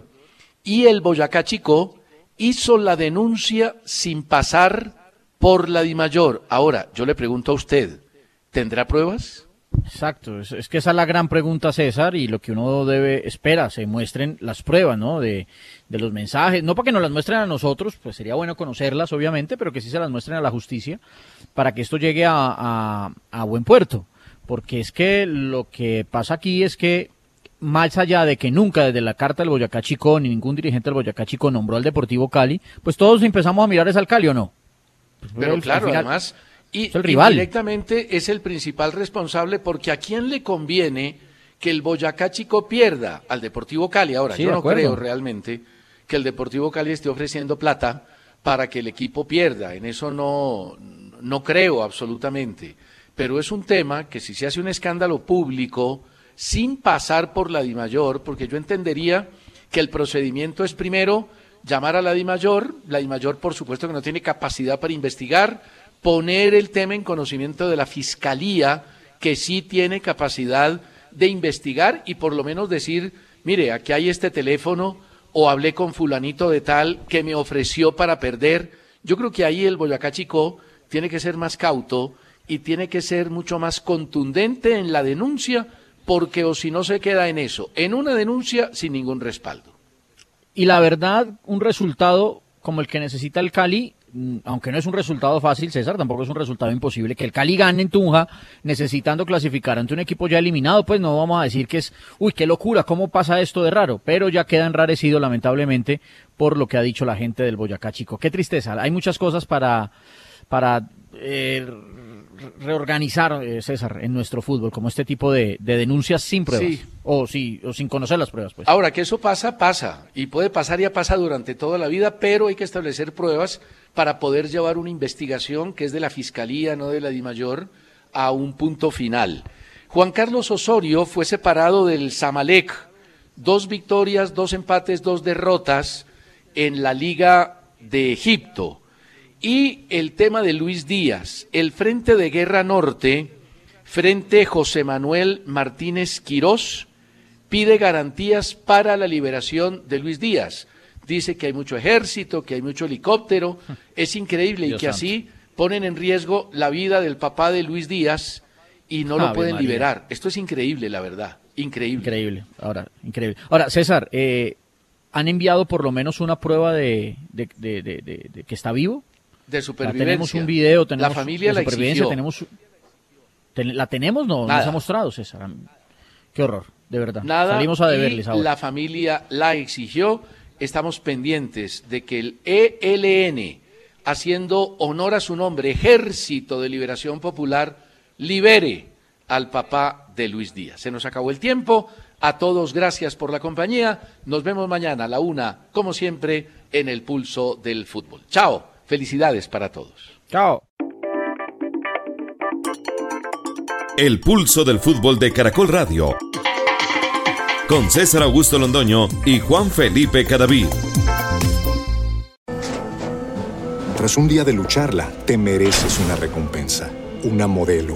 Speaker 2: y el Boyacá Chico hizo la denuncia sin pasar por la Dimayor. Ahora, yo le pregunto a usted, ¿tendrá pruebas?
Speaker 3: Exacto, es, que esa es la gran pregunta, César, y lo que uno debe, espera, se muestren las pruebas, ¿no? De, de los mensajes, no para que nos las muestren a nosotros, pues sería bueno conocerlas, obviamente, pero que sí se las muestren a la justicia para que esto llegue a, a, buen puerto. Porque es que lo que pasa aquí es que más allá de que nunca desde la carta del Boyacá Chico ni ningún dirigente del Boyacá Chico nombró al Deportivo Cali, pues todos empezamos a mirar es al Cali o no.
Speaker 2: Pues, pero claro, además y, directamente es el principal responsable porque a quién le conviene que el Boyacá Chico pierda al Deportivo Cali. Ahora, yo no creo realmente que el Deportivo Cali esté ofreciendo plata para que el equipo pierda. En eso no, no creo absolutamente. Pero es un tema que si se hace un escándalo público sin pasar por la DIMAYOR, porque yo entendería que el procedimiento es primero llamar a la DIMAYOR, la DIMAYOR por supuesto que no tiene capacidad para investigar, poner el tema en conocimiento de la Fiscalía, que sí tiene capacidad de investigar y por lo menos decir, mire, aquí hay este teléfono o hablé con fulanito de tal que me ofreció para perder. Yo creo que ahí el Boyacá Chico tiene que ser más cauto y tiene que ser mucho más contundente en la denuncia, porque o si no se queda en eso, en una denuncia sin ningún respaldo.
Speaker 3: Y la verdad, un resultado como el que necesita el Cali aunque no es un resultado fácil, César, tampoco es un resultado imposible, que el Cali gane en Tunja necesitando clasificar ante un equipo ya eliminado, pues no vamos a decir que es, uy, qué locura, ¿cómo pasa esto de raro? Pero ya queda enrarecido lamentablemente por lo que ha dicho la gente del Boyacá Chico. Qué tristeza, hay muchas cosas para, para eh, reorganizar, eh, César, en nuestro fútbol, como este tipo de, denuncias sin pruebas. O, sí, o sin conocer las pruebas. Pues.
Speaker 2: Ahora, que eso pasa, pasa. Y puede pasar, ya pasa durante toda la vida, pero hay que establecer pruebas para poder llevar una investigación que es de la Fiscalía, no de la DIMAYOR, a un punto final. Juan Carlos Osorio fue separado del Zamalek. Dos victorias, dos empates, dos derrotas en la Liga de Egipto. Y el tema de Luis Díaz, el Frente de Guerra Norte, Frente José Manuel Martínez Quirós, pide garantías para la liberación de Luis Díaz. Dice que hay mucho ejército, que hay mucho helicóptero. [LAUGHS] Es increíble y que así ponen en riesgo la vida del papá de Luis Díaz y no lo pueden liberar. Esto es increíble, la verdad. Increíble.
Speaker 3: Increíble. Ahora, increíble. Ahora, César, eh, ¿han enviado por lo menos una prueba de que está vivo?
Speaker 2: De supervivencia.
Speaker 3: tenemos un video, tenemos
Speaker 2: la familia la exigió.
Speaker 3: tenemos la tenemos no nos ha mostrado César. Qué horror, de verdad.
Speaker 2: Nada.
Speaker 3: Salimos a deberles ahora.
Speaker 2: La familia la exigió. Estamos pendientes de que el ELN, haciendo honor a su nombre, Ejército de Liberación Popular, libere al papá de Luis Díaz. Se nos acabó el tiempo. A todos, gracias por la compañía. Nos vemos mañana a la una, como siempre, en el pulso del fútbol. Chao. Felicidades para todos.
Speaker 3: Chao.
Speaker 1: El pulso del fútbol de Caracol Radio. Con César Augusto Londoño y Juan Felipe Cadavid.
Speaker 4: Tras un día de lucharla, te mereces una recompensa, una modelo,